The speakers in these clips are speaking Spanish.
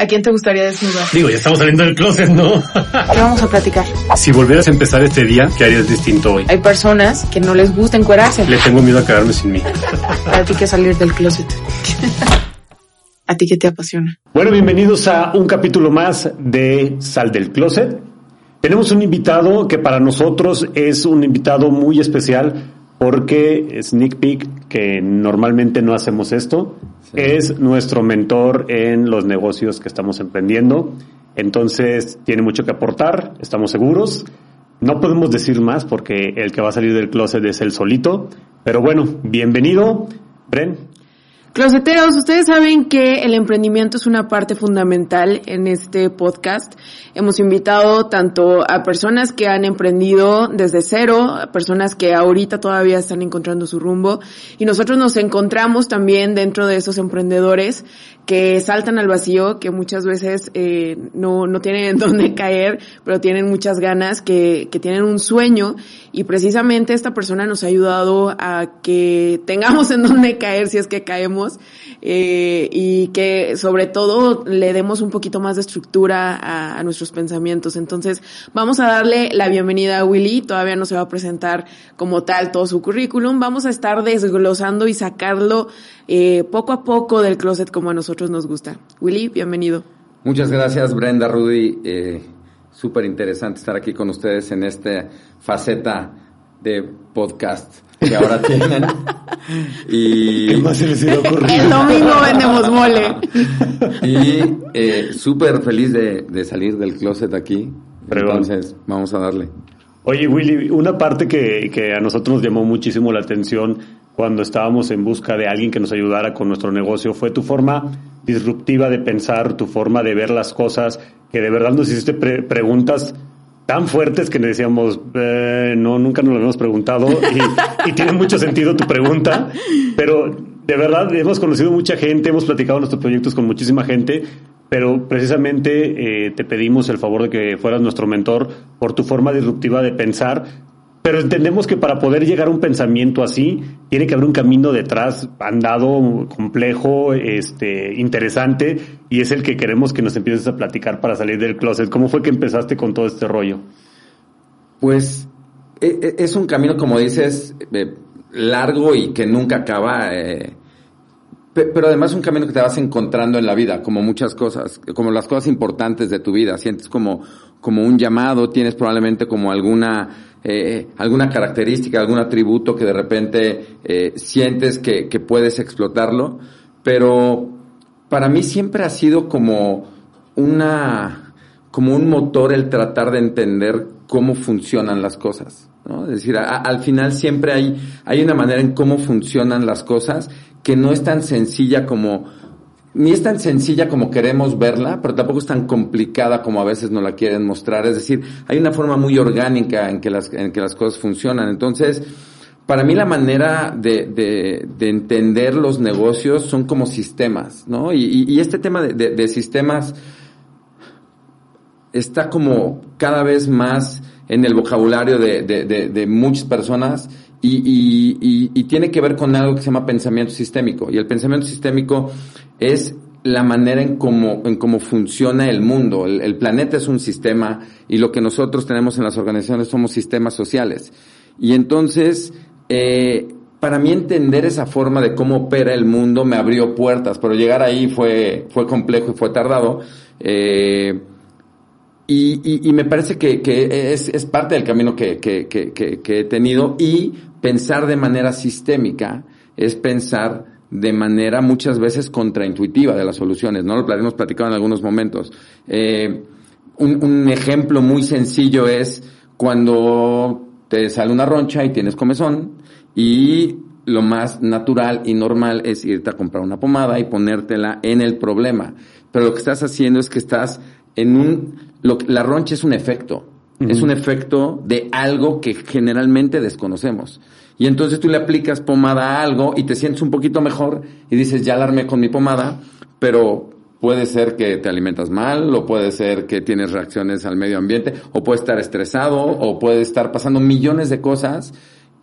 ¿A quién te gustaría desnudar? Digo, ya estamos saliendo del closet, ¿no? ¿Qué vamos a platicar? si volvieras a empezar este día, ¿qué harías distinto hoy? Hay personas que no les gusta encuerarse. Le tengo miedo a quedarme sin mí. Para ti que salir del closet. ¿A ti qué te apasiona? Bueno, bienvenidos a un capítulo más de Sal del Closet. Tenemos un invitado que para nosotros es un invitado muy especial porque Sneak Peek, que normalmente no hacemos esto, es nuestro mentor en los negocios que estamos emprendiendo. Entonces tiene mucho que aportar, estamos seguros. No podemos decir más porque el que va a salir del closet es el solito. Pero bueno, bienvenido, Bren. Closeteros, ustedes saben que el emprendimiento es una parte fundamental en este podcast. Hemos invitado tanto a personas que han emprendido desde cero, a personas que ahorita todavía están encontrando su rumbo, y nosotros nos encontramos también dentro de esos emprendedores que saltan al vacío, que muchas veces eh, no, no tienen dónde caer, pero tienen muchas ganas, que, que tienen un sueño, y precisamente esta persona nos ha ayudado a que tengamos en dónde caer si es que caemos eh, y que sobre todo le demos un poquito más de estructura a, a, nuestros pensamientos. Entonces, vamos a darle la bienvenida a Willy. Todavía no se va a presentar como tal todo su currículum. Vamos a estar desglosando y sacarlo eh, poco a poco del closet como a nosotros nos gusta. Willy, bienvenido. Muchas gracias, Brenda, Rudy. Eh, Súper interesante estar aquí con ustedes en esta faceta de podcast que ahora tienen. y ¿Qué más se les iba a ocurrir? El domingo vendemos mole. y eh, súper feliz de, de, salir del closet aquí. Pero Entonces, vamos a darle. Oye, Willy, una parte que, que a nosotros nos llamó muchísimo la atención cuando estábamos en busca de alguien que nos ayudara con nuestro negocio fue tu forma disruptiva de pensar, tu forma de ver las cosas, que de verdad nos hiciste pre preguntas tan fuertes que decíamos, eh, no, nunca nos lo habíamos preguntado y, y, tiene mucho sentido tu pregunta, pero de verdad hemos conocido mucha gente, hemos platicado nuestros proyectos con muchísima gente, pero precisamente eh, te pedimos el favor de que fueras nuestro mentor por tu forma disruptiva de pensar, pero entendemos que para poder llegar a un pensamiento así, tiene que haber un camino detrás andado, complejo, este, interesante, y es el que queremos que nos empieces a platicar para salir del closet. ¿Cómo fue que empezaste con todo este rollo? Pues es un camino, como dices, largo y que nunca acaba. Eh, pero además es un camino que te vas encontrando en la vida, como muchas cosas, como las cosas importantes de tu vida. Sientes como, como un llamado, tienes probablemente como alguna, eh, alguna característica, algún atributo que de repente eh, sientes que, que puedes explotarlo. Pero para mí siempre ha sido como una, como un motor el tratar de entender cómo funcionan las cosas. ¿no? Es decir, al final siempre hay, hay una manera en cómo funcionan las cosas que no es tan sencilla como, ni es tan sencilla como queremos verla, pero tampoco es tan complicada como a veces nos la quieren mostrar. Es decir, hay una forma muy orgánica en que las, en que las cosas funcionan. Entonces, para mí la manera de, de, de entender los negocios son como sistemas, ¿no? Y, y, este tema de, de, sistemas está como cada vez más en el vocabulario de, muchas personas y, y, tiene que ver con algo que se llama pensamiento sistémico. Y el pensamiento sistémico es la manera en cómo, en cómo funciona el mundo. El, planeta es un sistema y lo que nosotros tenemos en las organizaciones somos sistemas sociales. Y entonces, eh, para mí entender esa forma de cómo opera el mundo me abrió puertas, pero llegar ahí fue, fue complejo y fue tardado. Eh, y, me parece que, que es, es, parte del camino que, que, que, he tenido y pensar de manera sistémica es pensar de manera muchas veces contraintuitiva de las soluciones, ¿no? Lo hemos platicado en algunos momentos. Eh, un, ejemplo muy sencillo es cuando te sale una roncha y tienes comezón y lo más natural y normal es irte a comprar una pomada y ponértela en el problema. Pero lo que estás haciendo es que estás en un lo, la roncha es un efecto. Uh -huh. Es un efecto de algo que generalmente desconocemos. Y entonces tú le aplicas pomada a algo y te sientes un poquito mejor y dices, ya alarmé con mi pomada, pero puede ser que te alimentas mal, o puede ser que tienes reacciones al medio ambiente, o puede estar estresado, o puede estar pasando millones de cosas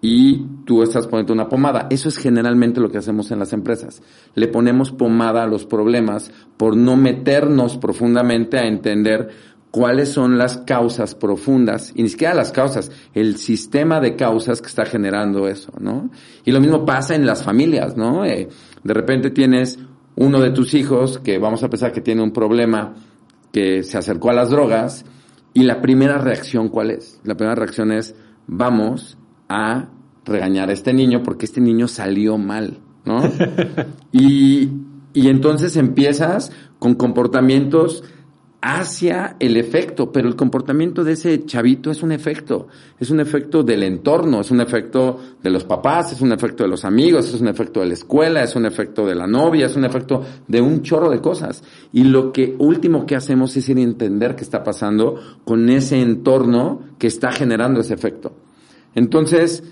y tú estás poniendo una pomada. Eso es generalmente lo que hacemos en las empresas. Le ponemos pomada a los problemas por no meternos profundamente a entender cuáles son las causas profundas, y ni siquiera las causas, el sistema de causas que está generando eso, ¿no? Y lo mismo pasa en las familias, ¿no? Eh, de repente tienes uno de tus hijos que vamos a pensar que tiene un problema que se acercó a las drogas, y la primera reacción, ¿cuál es? La primera reacción es, vamos a regañar a este niño porque este niño salió mal, ¿no? y, y entonces empiezas con comportamientos hacia el efecto, pero el comportamiento de ese chavito es un efecto, es un efecto del entorno, es un efecto de los papás, es un efecto de los amigos, es un efecto de la escuela, es un efecto de la novia, es un efecto de un chorro de cosas. Y lo que último que hacemos es ir a entender qué está pasando con ese entorno que está generando ese efecto. Entonces,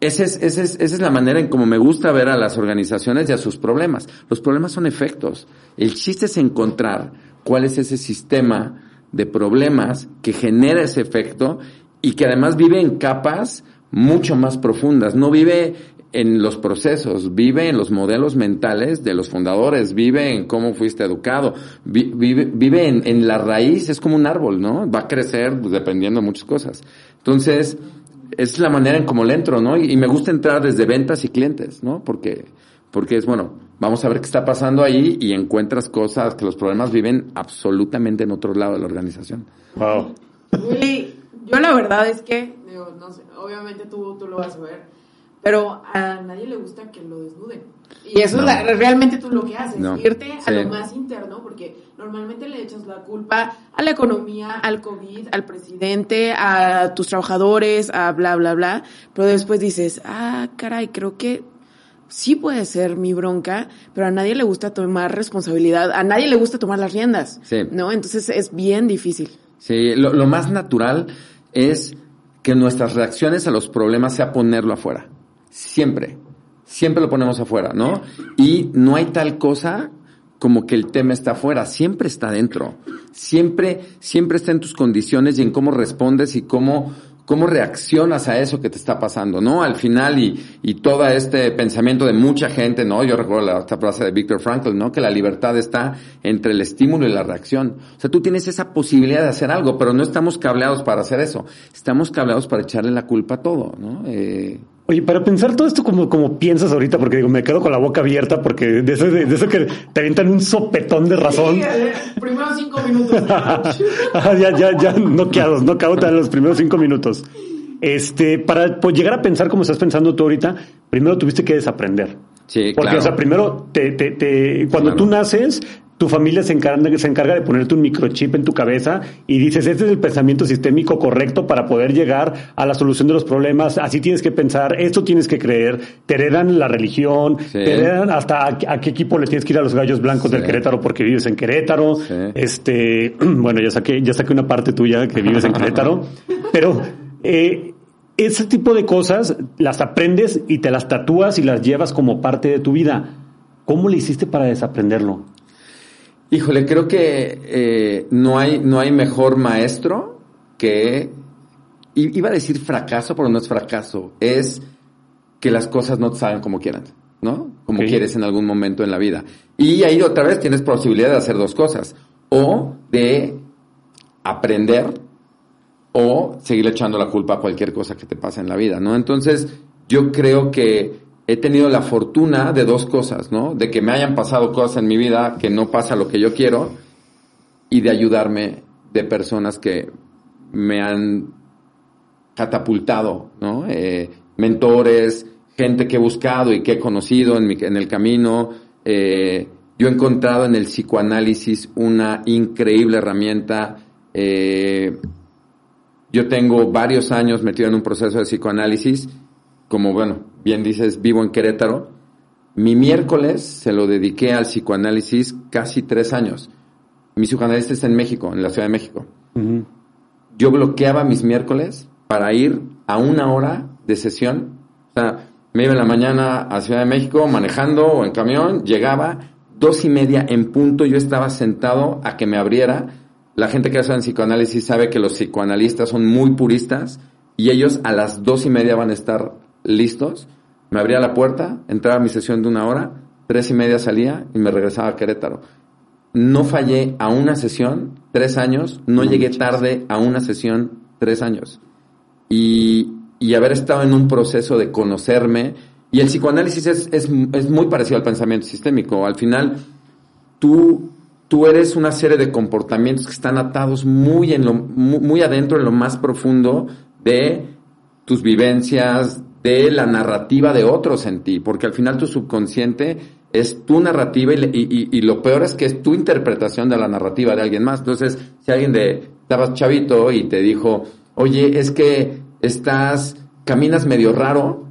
esa es, esa, es, esa es la manera en como me gusta ver a las organizaciones y a sus problemas. Los problemas son efectos. El chiste es encontrar cuál es ese sistema de problemas que genera ese efecto y que además vive en capas mucho más profundas. No vive en los procesos, vive en los modelos mentales de los fundadores, vive en cómo fuiste educado, vive, en, en, la raíz, es como un árbol, ¿no? Va a crecer dependiendo de muchas cosas. Entonces, es la manera en cómo le entro, ¿no? Y, me gusta entrar desde ventas y clientes, ¿no? Porque, porque es, bueno, vamos a ver qué está pasando ahí y encuentras cosas que los problemas viven absolutamente en otro lado de la organización. Wow. yo la verdad es que, no sé, obviamente tú, tú lo vas a ver, pero a nadie le gusta que lo desnuden. Y eso es realmente tú lo que haces, irte a lo más interno, porque normalmente le echas la culpa a la economía, al COVID, al presidente, a tus trabajadores, a bla, bla, bla, pero después dices, ah, caray, creo que sí puede ser mi bronca, pero a nadie le gusta tomar responsabilidad, a nadie le gusta tomar las riendas, ¿no? Entonces es bien difícil. Sí, lo, lo más natural es que nuestras reacciones a los problemas sea ponerlo afuera. Siempre. Siempre lo ponemos afuera, ¿no? Y no hay tal cosa como que el tema está afuera, siempre está dentro. Siempre, siempre está en tus condiciones y en cómo respondes y cómo, cómo reaccionas a eso que te está pasando, ¿no? Al final y, y todo este pensamiento de mucha gente, ¿no? Yo recuerdo la, esta frase de Viktor Frankl, ¿no? Que la libertad está entre el estímulo y la reacción. O sea, tú tienes esa posibilidad de hacer algo, pero no estamos cableados para hacer eso. Estamos cableados para echarle la culpa a todo, ¿no? Eh, Oye, para pensar todo esto como, como piensas ahorita, porque digo, me quedo con la boca abierta, porque de eso, de, eso que te avientan un sopetón de razón. Sí, eh, primeros cinco minutos. ya, ya, ya, no quedados, no en los primeros cinco minutos. Este, para pues, llegar a pensar como estás pensando tú ahorita, primero tuviste que desaprender. Sí, Porque, claro. o sea, primero, te, te, te cuando tú naces, tu familia se encarga, se encarga de ponerte un microchip en tu cabeza y dices, este es el pensamiento sistémico correcto para poder llegar a la solución de los problemas, así tienes que pensar, esto tienes que creer, te heredan la religión, Sí. te heredan hasta a, a qué equipo le tienes que ir a los gallos blancos Sí. del Querétaro porque vives en Querétaro. Sí. Este, bueno, ya saqué, ya saqué una parte tuya que vives en Querétaro, pero eh, ese tipo de cosas las aprendes y te las tatúas y las llevas como parte de tu vida. ¿Cómo le hiciste para desaprenderlo? Híjole, creo que eh, no hay no hay mejor maestro que iba a decir fracaso, pero no es fracaso, es que las cosas no te salen como quieran, ¿no? Como quieres en algún momento en la vida. Y ahí otra vez tienes posibilidad de hacer dos cosas, o de aprender o seguir echando la culpa a cualquier cosa que te pase en la vida, ¿no? Entonces, yo creo que he tenido la fortuna de dos cosas, ¿no? De que me hayan pasado cosas en mi vida que no pasa lo que yo quiero y de ayudarme de personas que me han catapultado, ¿no? Eh, mentores, gente que he buscado y que he conocido en, mi, en el camino. Eh, yo he encontrado en el psicoanálisis una increíble herramienta. Eh, yo tengo varios años metido en un proceso de psicoanálisis. Como, bueno, bien dices, vivo en Querétaro. Mi miércoles se lo dediqué al psicoanálisis casi tres años. Mi psicoanálisis está en México, en la Ciudad de México. Yo bloqueaba mis miércoles para ir a una hora de sesión. O sea, me iba en la mañana a Ciudad de México manejando o en camión, llegaba dos y media en punto, yo estaba sentado a que me abriera. La gente que hace en psicoanálisis sabe que los psicoanalistas son muy puristas y ellos a las dos y media van a estar listos, me abría la puerta, entraba a mi sesión de una hora, tres y media salía y me regresaba a Querétaro. No fallé a una sesión, tres años, no, llegué tarde a una sesión, tres años. Y, y, haber estado en un proceso de conocerme, y el psicoanálisis es, es, es muy parecido al pensamiento sistémico. Al final, tú tú eres una serie de comportamientos que están atados muy, en lo, muy, adentro, en lo más profundo de tus vivencias, de la narrativa de otros en ti, porque al final tu subconsciente es tu narrativa y, y, lo peor es que es tu interpretación de la narrativa de alguien más. Entonces, si alguien de, estabas chavito y te dijo, oye, es que estás, caminas medio raro,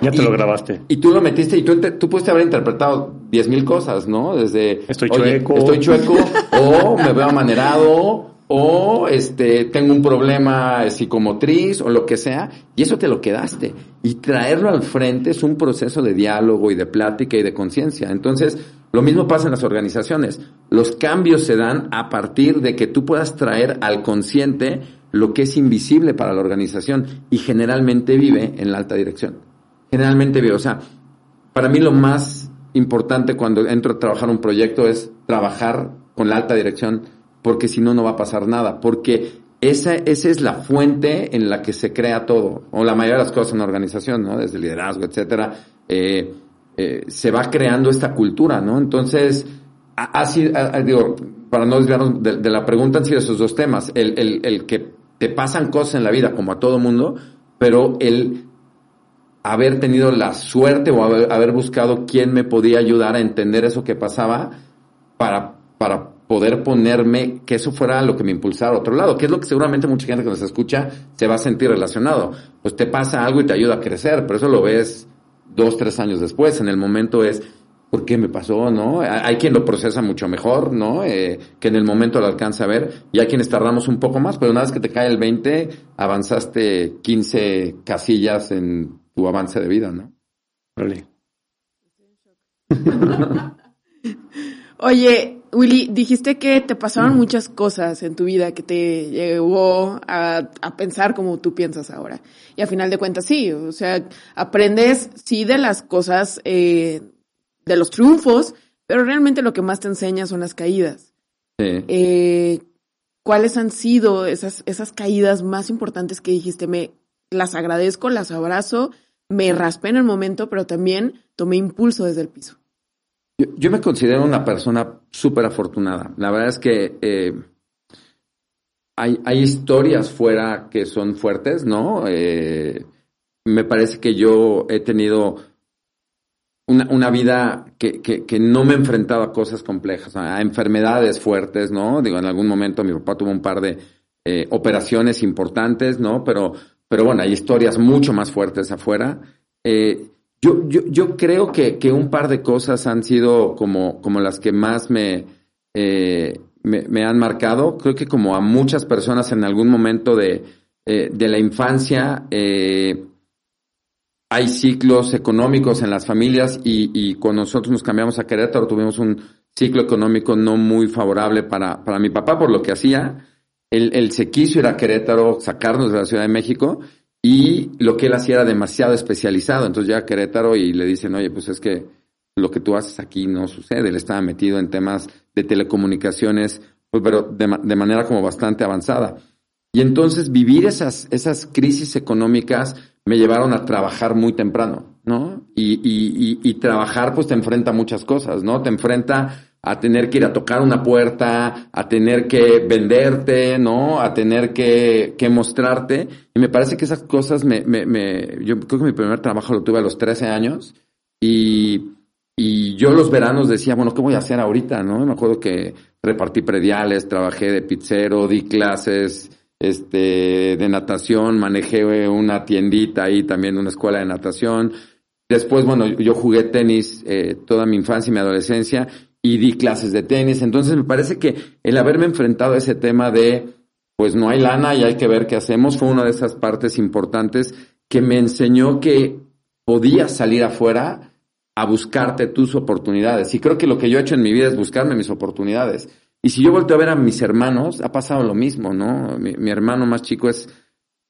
ya te lo grabaste. Y tú lo metiste y tú, tú pudiste haber interpretado diez mil cosas, ¿no? Desde... Estoy chueco. Estoy chueco, o me veo amanerado, o este, tengo un problema psicomotriz, o lo que sea, y eso te lo quedaste. Y traerlo al frente es un proceso de diálogo y de plática y de conciencia. Entonces, lo mismo pasa en las organizaciones. Los cambios se dan a partir de que tú puedas traer al consciente lo que es invisible para la organización y generalmente vive en la alta dirección generalmente veo, o sea, para mí lo más importante cuando entro a trabajar un proyecto es trabajar con la alta dirección, porque si no, no va a pasar nada, porque esa, esa es la fuente en la que se crea todo, o la mayoría de las cosas en la organización, ¿no? Desde liderazgo, etcétera, eh, eh, se va creando esta cultura, ¿no? Entonces, así, digo, para no desviarnos de, la pregunta, han sido esos dos temas, el, el, que te pasan cosas en la vida como a todo mundo, pero el haber tenido la suerte o haber, buscado quién me podía ayudar a entender eso que pasaba para, para poder ponerme, que eso fuera lo que me impulsara a otro lado, que es lo que seguramente mucha gente que nos escucha se va a sentir relacionado. Pues te pasa algo y te ayuda a crecer, pero eso lo ves dos, tres años después. En el momento es, ¿por qué me pasó? ¿No? Hay quien lo procesa mucho mejor, ¿no? Eh, que en el momento lo alcanza a ver, y hay quienes tardamos un poco más, pero una vez que te cae el 20, avanzaste 15 casillas en tu avance de vida, ¿no? Oye, Willy, dijiste que te pasaron muchas cosas en tu vida que te llevó a, pensar como tú piensas ahora. Y a final de cuentas sí, o sea, aprendes sí de las cosas, eh, de los triunfos, pero realmente lo que más te enseña son las caídas. Sí. Eh, ¿Cuáles han sido esas, esas caídas más importantes que dijiste? Me las agradezco, las abrazo, me raspé en el momento, pero también tomé impulso desde el piso. Yo, me considero una persona súper afortunada. La verdad es que eh, hay, historias fuera que son fuertes, ¿no? Eh, me parece que yo he tenido una, vida que, que, no me he enfrentado a cosas complejas, a enfermedades fuertes, ¿no? Digo, en algún momento mi papá tuvo un par de eh, operaciones importantes, ¿no? Pero pero bueno, hay historias mucho más fuertes afuera. Eh, yo, yo, yo creo que, que, un par de cosas han sido como, como las que más me, eh, me, han marcado. Creo que como a muchas personas en algún momento de, eh, de la infancia, hay ciclos económicos en las familias y, y cuando nosotros nos cambiamos a Querétaro tuvimos un ciclo económico no muy favorable para, para mi papá por lo que hacía él, se quiso ir a Querétaro, sacarnos de la Ciudad de México y lo que él hacía era demasiado especializado. Entonces llega a Querétaro y le dicen, oye, pues es que lo que tú haces aquí no sucede. Él estaba metido en temas de telecomunicaciones, pues, pero de, manera como bastante avanzada. Y entonces vivir esas, esas crisis económicas me llevaron a trabajar muy temprano, ¿no? Y, y, y, y trabajar pues te enfrenta a muchas cosas, ¿no? Te enfrenta a tener que ir a tocar una puerta, a tener que venderte, ¿no? A tener que, que mostrarte. Y me parece que esas cosas me, me, me, yo creo que mi primer trabajo lo tuve a los 13 años y, y yo los veranos decía, bueno, ¿qué voy a hacer ahorita, no? Me acuerdo que repartí prediales, trabajé de pizzero, di clases, este, de natación, manejé una tiendita ahí también, una escuela de natación. Después, bueno, yo jugué tenis eh, toda mi infancia y mi adolescencia y di clases de tenis. Entonces me parece que el haberme enfrentado a ese tema de, pues no hay lana y hay que ver qué hacemos, fue una de esas partes importantes que me enseñó que podías salir afuera a buscarte tus oportunidades. Y creo que lo que yo he hecho en mi vida es buscarme mis oportunidades. Y si yo vuelto a ver a mis hermanos, ha pasado lo mismo, ¿no? Mi, mi hermano más chico es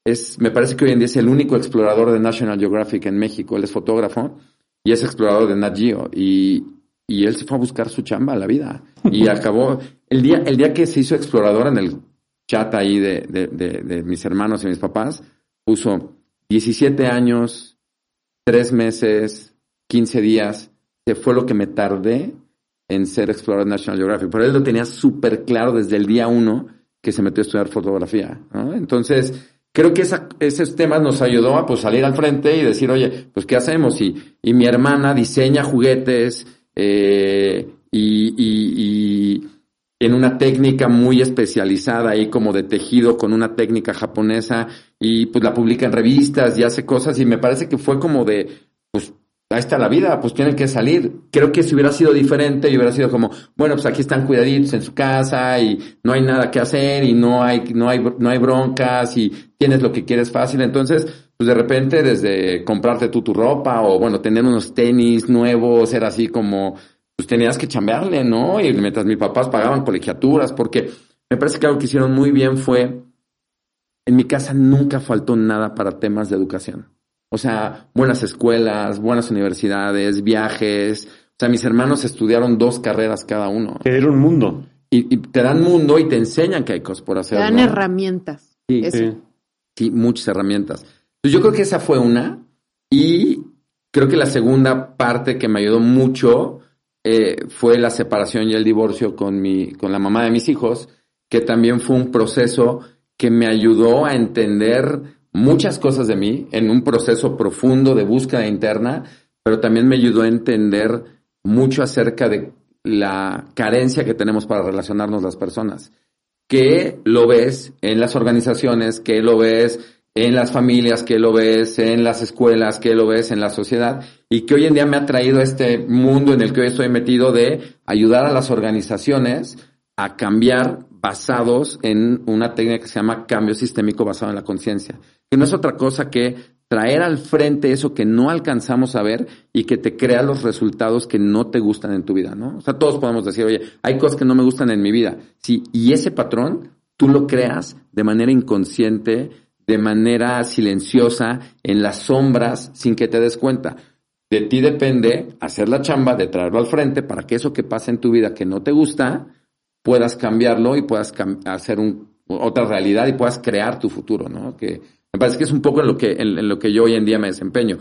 es, me parece que hoy en día es el único explorador de National Geographic en México. Él es fotógrafo y es explorador de Nat Geo. Y, y él se fue a buscar su chamba a la vida. Y acabó, el día, el día que se hizo explorador en el chat ahí de, de, de, mis hermanos y mis papás, puso 17 años, 3 meses, 15 días, que fue lo que me tardé en ser explorador de National Geographic. Pero él lo tenía súper claro desde el día uno que se metió a estudiar fotografía. Entonces, creo que esa, esos temas nos ayudó a pues, salir al frente y decir, oye, pues ¿qué hacemos? Y, y mi hermana diseña juguetes eh, y, y, en una técnica muy especializada ahí como de tejido con una técnica japonesa y pues la publica en revistas y hace cosas y me parece que fue como de, pues ahí está la vida, pues tienen que salir. Creo que si hubiera sido diferente y hubiera sido como, bueno, pues aquí están cuidaditos en su casa y no hay nada que hacer y no hay, no hay, no hay broncas y tienes lo que quieres fácil. Entonces, pues de repente desde comprarte tú tu ropa o bueno, tener unos tenis nuevos, era así como, pues tenías que chambearle, ¿no? Y mientras mis papás pagaban colegiaturas, porque me parece que algo que hicieron muy bien fue, en mi casa nunca faltó nada para temas de educación. O sea, buenas escuelas, buenas universidades, viajes. O sea, mis hermanos estudiaron dos carreras cada uno. Te dieron mundo. Y, te dan mundo y te enseñan que hay cosas por hacer. Te dan herramientas. Sí, sí. sí, muchas herramientas. Yo creo que esa fue una. Y creo que la segunda parte que me ayudó mucho eh, fue la separación y el divorcio con, mi, con la mamá de mis hijos, que también fue un proceso que me ayudó a entender muchas cosas de mí en un proceso profundo de búsqueda interna, pero también me ayudó a entender mucho acerca de la carencia que tenemos para relacionarnos las personas. Que lo ves en las organizaciones, que lo ves en las familias, que lo ves en las escuelas, que lo ves en la sociedad, y que hoy en día me ha traído este mundo en el que hoy estoy metido de ayudar a las organizaciones a cambiar basados en una técnica que se llama cambio sistémico basado en la conciencia que no es otra cosa que traer al frente eso que no alcanzamos a ver y que te crea los resultados que no te gustan en tu vida, ¿no? O sea, todos podemos decir, oye, hay cosas que no me gustan en mi vida. Sí, y ese patrón tú lo creas de manera inconsciente, de manera silenciosa, en las sombras, sin que te des cuenta. De ti depende hacer la chamba de traerlo al frente para que eso que pasa en tu vida que no te gusta, puedas cambiarlo y puedas hacer un, otra realidad y puedas crear tu futuro, ¿no? Que me parece que es un poco en lo que, en, lo que yo hoy en día me desempeño.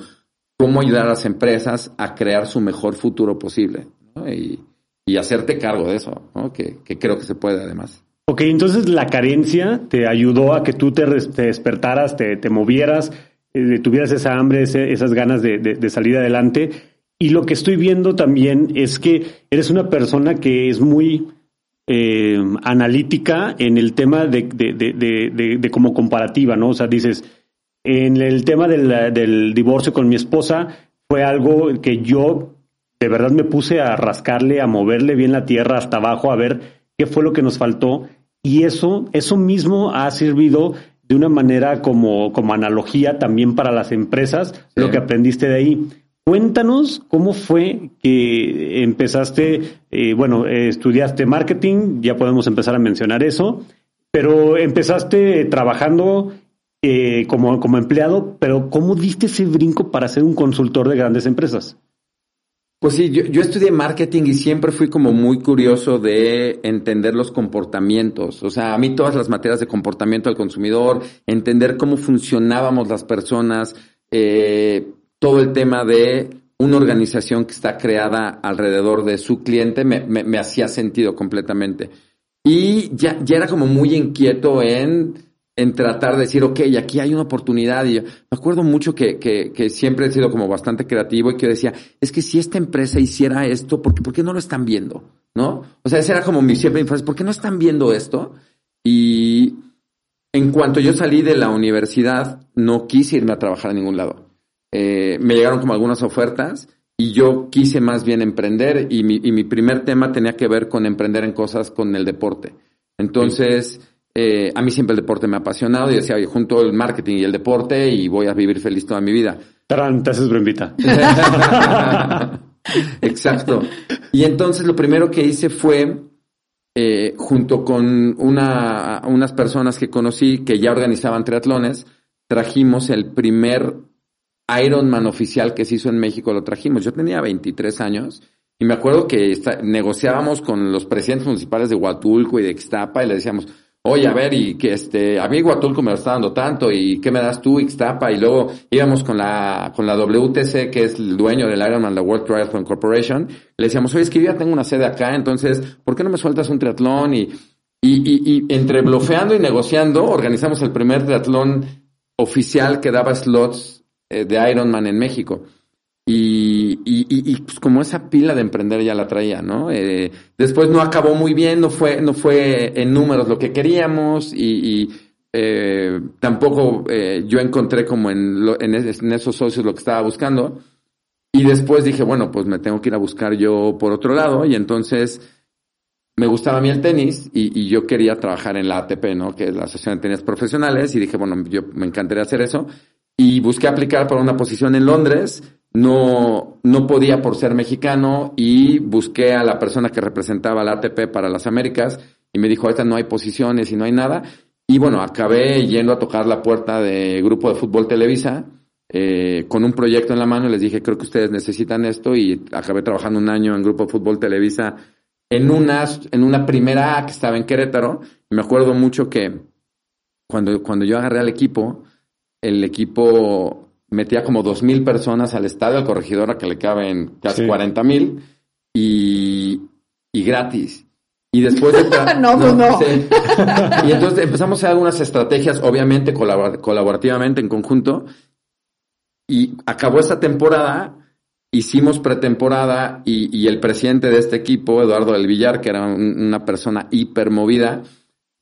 Cómo ayudar a las empresas a crear su mejor futuro posible y, y, hacerte cargo de eso, ¿no? que, creo que se puede además. Ok, entonces la carencia te ayudó a que tú te, despertaras, te, movieras, eh, tuvieras esa hambre, esas ganas de, de, salir adelante. Y lo que estoy viendo también es que eres una persona que es muy eh, analítica en el tema de, de, como comparativa, ¿no? O sea, dices, en el tema del divorcio con mi esposa fue algo que yo de verdad me puse a rascarle, a moverle bien la tierra hasta abajo, a ver qué fue lo que nos faltó. Y eso, eso mismo ha servido de una manera como, como analogía también para las empresas, lo que aprendiste de ahí. Cuéntanos cómo fue que empezaste, eh, bueno, estudiaste marketing, ya podemos empezar a mencionar eso, pero empezaste trabajando eh, como, como empleado, pero ¿cómo diste ese brinco para ser un consultor de grandes empresas? Pues sí, yo, yo, estudié marketing y siempre fui como muy curioso de entender los comportamientos. O sea, a mí todas las materias de comportamiento del consumidor, entender cómo funcionábamos las personas, eh, todo el tema de una organización que está creada alrededor de su cliente me, me, hacía sentido completamente. Y ya, ya era como muy inquieto en, en tratar de decir, ok, aquí hay una oportunidad. Y me acuerdo mucho que, que, siempre he sido como bastante creativo y que yo decía, es que si esta empresa hiciera esto, ¿por qué, ¿por qué no lo están viendo? ¿No? O sea, esa era como mi siempre infancia, ¿por qué no están viendo esto? Y en cuanto yo salí de la universidad, no quise irme a trabajar a ningún lado. Eh, me llegaron como algunas ofertas y yo quise más bien emprender y mi, primer tema tenía que ver con emprender en cosas con el deporte. Entonces, eh, a mí siempre el deporte me ha apasionado y decía, oye, junto el marketing y el deporte y voy a vivir feliz toda mi vida. Tarán, te haces brembita. Exacto. Y entonces lo primero que hice fue, eh, junto con una, unas personas que conocí que ya organizaban triatlones, trajimos el primer Ironman oficial que se hizo en México, lo trajimos. Yo tenía 23 años y me acuerdo que negociábamos con los presidentes municipales de Huatulco y de Ixtapa y le decíamos, oye, a ver, y que este, a mí Huatulco me lo está dando tanto, y qué me das tú, Ixtapa, y luego íbamos con la, con la WTC, que es el dueño del Ironman, la World Triathlon Corporation, le decíamos, oye, es que yo ya tengo una sede acá, entonces, ¿por qué no me sueltas un triatlón? Y, y, y, y entre blofeando y negociando, organizamos el primer triatlón oficial que daba slots eh, de Ironman en México. Y, y, y, pues como esa pila de emprender ya la traía, ¿no? Eh, después no acabó muy bien, no fue, no fue en números lo que queríamos y, eh, tampoco eh, yo encontré como en, en, en, esos socios lo que estaba buscando. Y después dije, bueno, pues me tengo que ir a buscar yo por otro lado y entonces me gustaba a mí el tenis y, yo quería trabajar en la ATP, ¿no? Que es la Asociación de Tenis Profesionales y dije, bueno, yo me encantaría hacer eso. Y busqué aplicar para una posición en Londres no, no podía por ser mexicano y busqué a la persona que representaba la ATP para las Américas y me dijo, ahorita no hay posiciones y no hay nada. Y bueno, acabé yendo a tocar la puerta de Grupo de Fútbol Televisa eh, con un proyecto en la mano les dije, creo que ustedes necesitan esto y acabé trabajando un año en Grupo de Fútbol Televisa en una, en una primera A que estaba en Querétaro. Me acuerdo mucho que cuando, cuando yo agarré al equipo, el equipo metía como dos mil personas al estadio, al corregidor a que le caben casi cuarenta mil y, y gratis. Y después de... no, pues no. y entonces empezamos a hacer algunas estrategias, obviamente colaborativamente en conjunto. Y acabó esta temporada, hicimos pretemporada y, y, el presidente de este equipo, Eduardo del Villar, que era una persona hipermovida,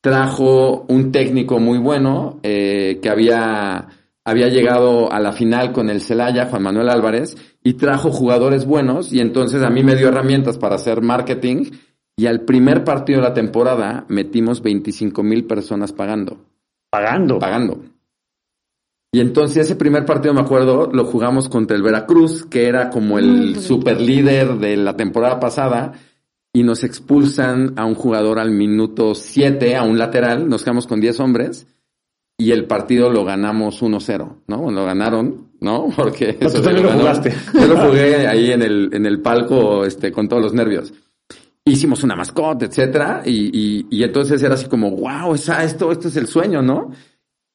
trajo un técnico muy bueno eh, que había había llegado a la final con el Celaya, Juan Manuel Álvarez, y trajo jugadores buenos, y entonces a mí me dio herramientas para hacer marketing, y al primer partido de la temporada metimos 25 mil personas pagando. ¿Pagando? Pagando. Y entonces ese primer partido, me acuerdo, lo jugamos contra el Veracruz, que era como el super líder de la temporada pasada, y nos expulsan a un jugador al minuto 7, a un lateral, nos quedamos con 10 hombres, y el partido lo ganamos 1-0, ¿no? Lo ganaron, ¿no? Porque eso también lo, jugaste. Yo lo jugué ahí en el, en el palco, este, con todos los nervios. Hicimos una mascota, etcétera, y, y, y entonces era así como, wow, esa, esto, esto es el sueño, ¿no?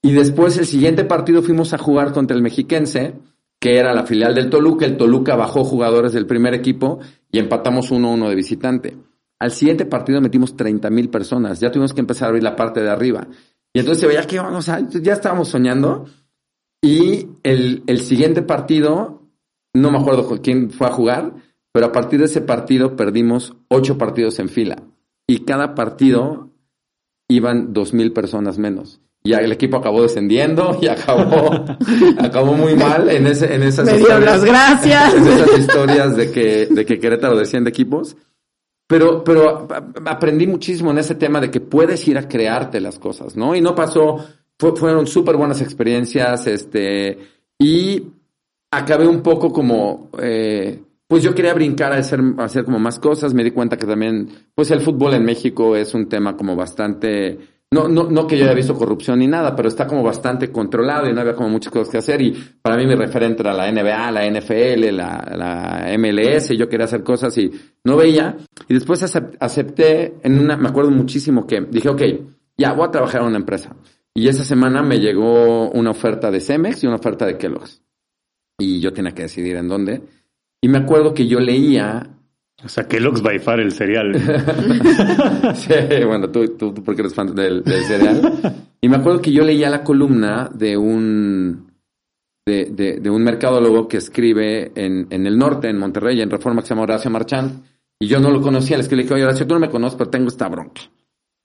Y después el siguiente partido fuimos a jugar contra el Mexiquense, que era la filial del Toluca. El Toluca bajó jugadores del primer equipo y empatamos 1-1 de visitante. Al siguiente partido metimos 30 mil personas. Ya tuvimos que empezar a abrir la parte de arriba. Y entonces se veía que vamos a, ya estábamos soñando. Y el, el siguiente partido, no me acuerdo quién fue a jugar, pero a partir de ese partido perdimos ocho partidos en fila. Y cada partido iban dos mil personas menos. Y el equipo acabó descendiendo y acabó, acabó muy mal en ese, en esas Me dio las gracias. En esas historias de que, de que Querétaro desciende equipos. Pero, pero aprendí muchísimo en ese tema de que puedes ir a crearte las cosas, ¿no? Y no pasó, fueron súper buenas experiencias, este, y acabé un poco como, eh, pues yo quería brincar a hacer, a hacer como más cosas, me di cuenta que también, pues el fútbol en México es un tema como bastante no, no, no que yo haya visto corrupción ni nada, pero está como bastante controlado y no había como muchas cosas que hacer. Y para mí mi referente era la NBA, la NFL, la, la MLS, yo quería hacer cosas y no veía. Y después acepté en una, me acuerdo muchísimo que dije, ok, ya voy a trabajar en una empresa. Y esa semana me llegó una oferta de Cemex y una oferta de Kellogg's. Y yo tenía que decidir en dónde. Y me acuerdo que yo leía o sea, Kellogg's by far el cereal. sí, bueno, tú, tú, porque eres fan del, cereal. Y me acuerdo que yo leía la columna de un, de, de, de un mercadólogo que escribe en, en, el norte, en Monterrey, en Reforma, que se llama Horacio Marchand. Y yo no lo conocía, le escribí, oye, Horacio, tú no me conoces, pero tengo esta bronca.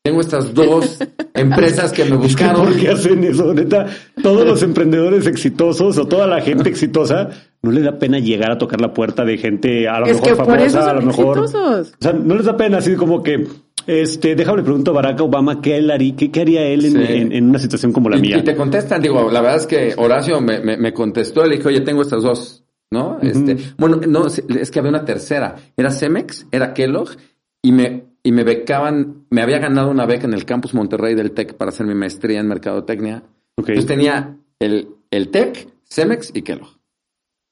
Tengo estas dos empresas que me buscaron. ¿Por qué hacen eso? Neta, todos los emprendedores exitosos o toda la gente exitosa no les da pena llegar a tocar la puerta de gente a lo mejor famosa, a lo mejor. O sea, no les da pena así como que este, déjame le pregunto a Barack Obama qué, él haría, qué, haría él en, una situación como la mía. Y te contestan, digo, la verdad es que Horacio me, me, contestó, le dije, oye, tengo estas dos, ¿no? Este, bueno, no, es que había una tercera. Era Cemex, era Kellogg, y me, y me becaban, me había ganado una beca en el campus Monterrey del TEC para hacer mi maestría en mercadotecnia. Entonces tenía el, el TEC, Cemex y Kellogg.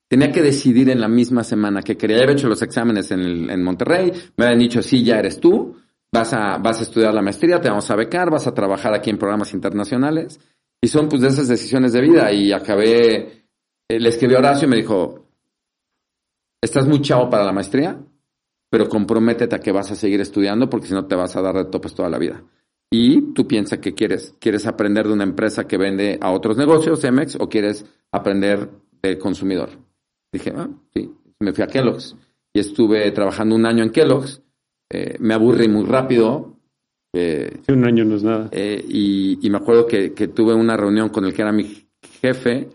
Tenía que decidir en la misma semana que quería. Ya había hecho los exámenes en, el- en Monterrey, me habían dicho, sí, ya eres tú, vas a, vas a estudiar la maestría, te vamos a becar, vas a trabajar aquí en programas internacionales. Y son pues de esas decisiones de vida. Y acabé, eh, le escribí a Horacio y me dijo, estás muy chavo para la maestría, pero comprométete a que vas a seguir estudiando porque si no te vas a dar de topes toda la vida. Y tú piensas que quieres, quieres aprender de una empresa que vende a otros negocios, Cemex, o quieres aprender del consumidor. Dije, ah, sí, me fui a Kellogg's y estuve trabajando un año en Kellogg's. Eh, me aburrí muy rápido. eh, Sí, un año no es nada. eh, y, y me acuerdo que, que tuve una reunión con el que era mi jefe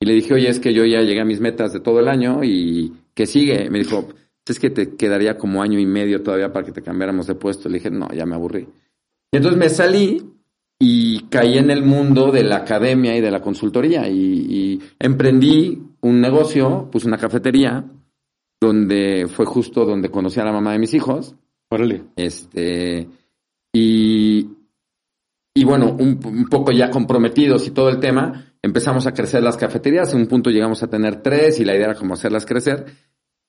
y le dije, oye, es que yo ya llegué a mis metas de todo el año y ¿qué sigue? Me dijo, es que te quedaría como año y medio todavía para que te cambiáramos de puesto. Le dije, no, ya me aburrí. Y entonces me salí y caí en el mundo de la academia y de la consultoría y, y emprendí un negocio, puse una cafetería donde fue justo donde conocí a la mamá de mis hijos. Órale. Este, y, y bueno, un, un poco ya comprometidos y todo el tema, empezamos a crecer las cafeterías. En un punto llegamos a tener tres y la idea era como hacerlas crecer.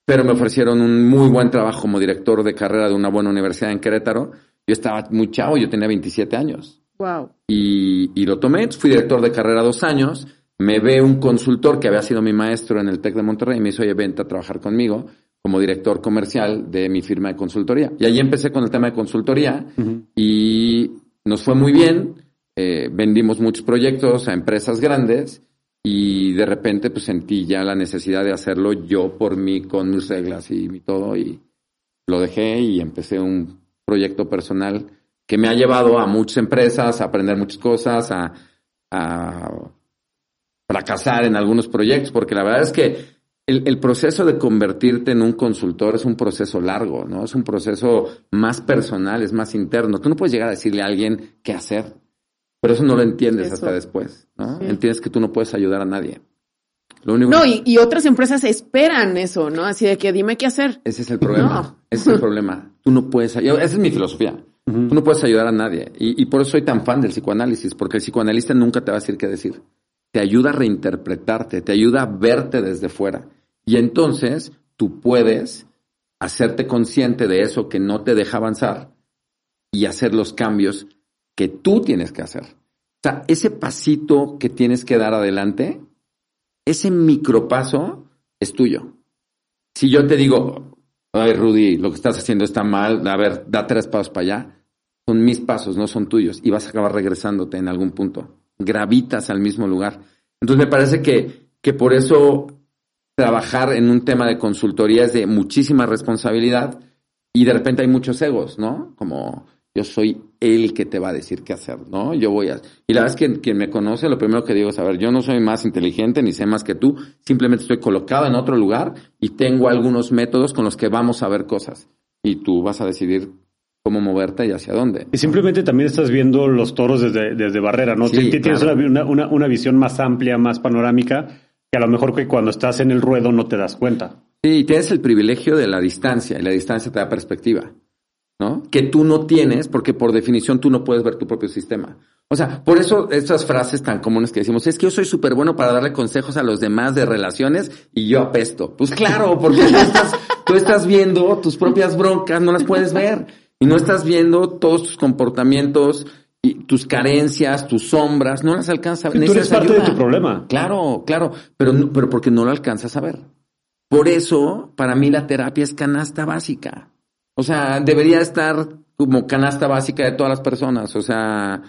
Pero me ofrecieron un muy buen trabajo como director de carrera de una buena universidad en Querétaro. Yo estaba muy chavo, yo tenía 27 años. Wow. Y, y lo tomé, fui director de carrera dos años. Me ve un consultor que había sido mi maestro en el TEC de Monterrey y me dice, oye, vente a trabajar conmigo como director comercial de mi firma de consultoría. Y ahí empecé con el tema de consultoría y nos fue muy bien. eh, vendimos muchos proyectos a empresas grandes y de repente pues sentí ya la necesidad de hacerlo yo por mí con mis reglas y mi todo y lo dejé y empecé un proyecto personal que me ha llevado a muchas empresas, a aprender muchas cosas, a, a fracasar en algunos proyectos, porque la verdad es que el, el proceso de convertirte en un consultor es un proceso largo, ¿no? Es un proceso más personal, es más interno. Tú no puedes llegar a decirle a alguien qué hacer, pero eso no lo entiendes Eso. hasta después, ¿no? Sí. Entiendes que tú no puedes ayudar a nadie. Lo único No, que- y, y otras empresas esperan eso, ¿no? Así de que dime qué hacer. Ese es el problema. No. Ese es el problema. Tú no puedes. Esa es mi filosofía. Tú no puedes ayudar a nadie. Y, y por eso soy tan fan del psicoanálisis, porque el psicoanalista nunca te va a decir qué decir. Te ayuda a reinterpretarte, te ayuda a verte desde fuera. Y entonces tú puedes hacerte consciente de eso que no te deja avanzar y hacer los cambios que tú tienes que hacer. O sea, ese pasito que tienes que dar adelante, ese micropaso es tuyo. Si yo te digo, ay Rudy, lo que estás haciendo está mal, a ver, da tres pasos para allá, son mis pasos, no son tuyos, y vas a acabar regresándote en algún punto. Gravitas al mismo lugar. Entonces me parece que, que por eso trabajar en un tema de consultoría es de muchísima responsabilidad y de repente hay muchos egos, ¿no? Como yo soy el que te va a decir qué hacer, ¿no? Yo voy a... Y la verdad es que quien me conoce, lo primero que digo es, a ver, yo no soy más inteligente ni sé más que tú, simplemente estoy colocado en otro lugar y tengo algunos métodos con los que vamos a ver cosas. Y tú vas a decidir cómo moverte y hacia dónde. Y simplemente también estás viendo los toros desde, desde barrera, ¿no? Sí, Ti- ti- Tienes claro. una, una, una visión más amplia, más panorámica, que a lo mejor que cuando estás en el ruedo no te das cuenta. Sí, y tienes el privilegio de la distancia y la distancia te da perspectiva, ¿no? Que tú no tienes porque por definición tú no puedes ver tu propio sistema. O sea, por eso estas frases tan comunes que decimos, es que yo soy súper bueno para darle consejos a los demás de relaciones y yo apesto. Pues claro, porque tú estás, tú estás viendo tus propias broncas, no las puedes ver. Y no estás viendo todos tus comportamientos y tus carencias, tus sombras, no las alcanzas a ver. Tú eres parte de tu problema. Claro, claro, pero, no- pero porque no lo alcanzas a ver. Por eso, para mí la terapia es canasta básica. O sea, debería estar como canasta básica de todas las personas. O sea,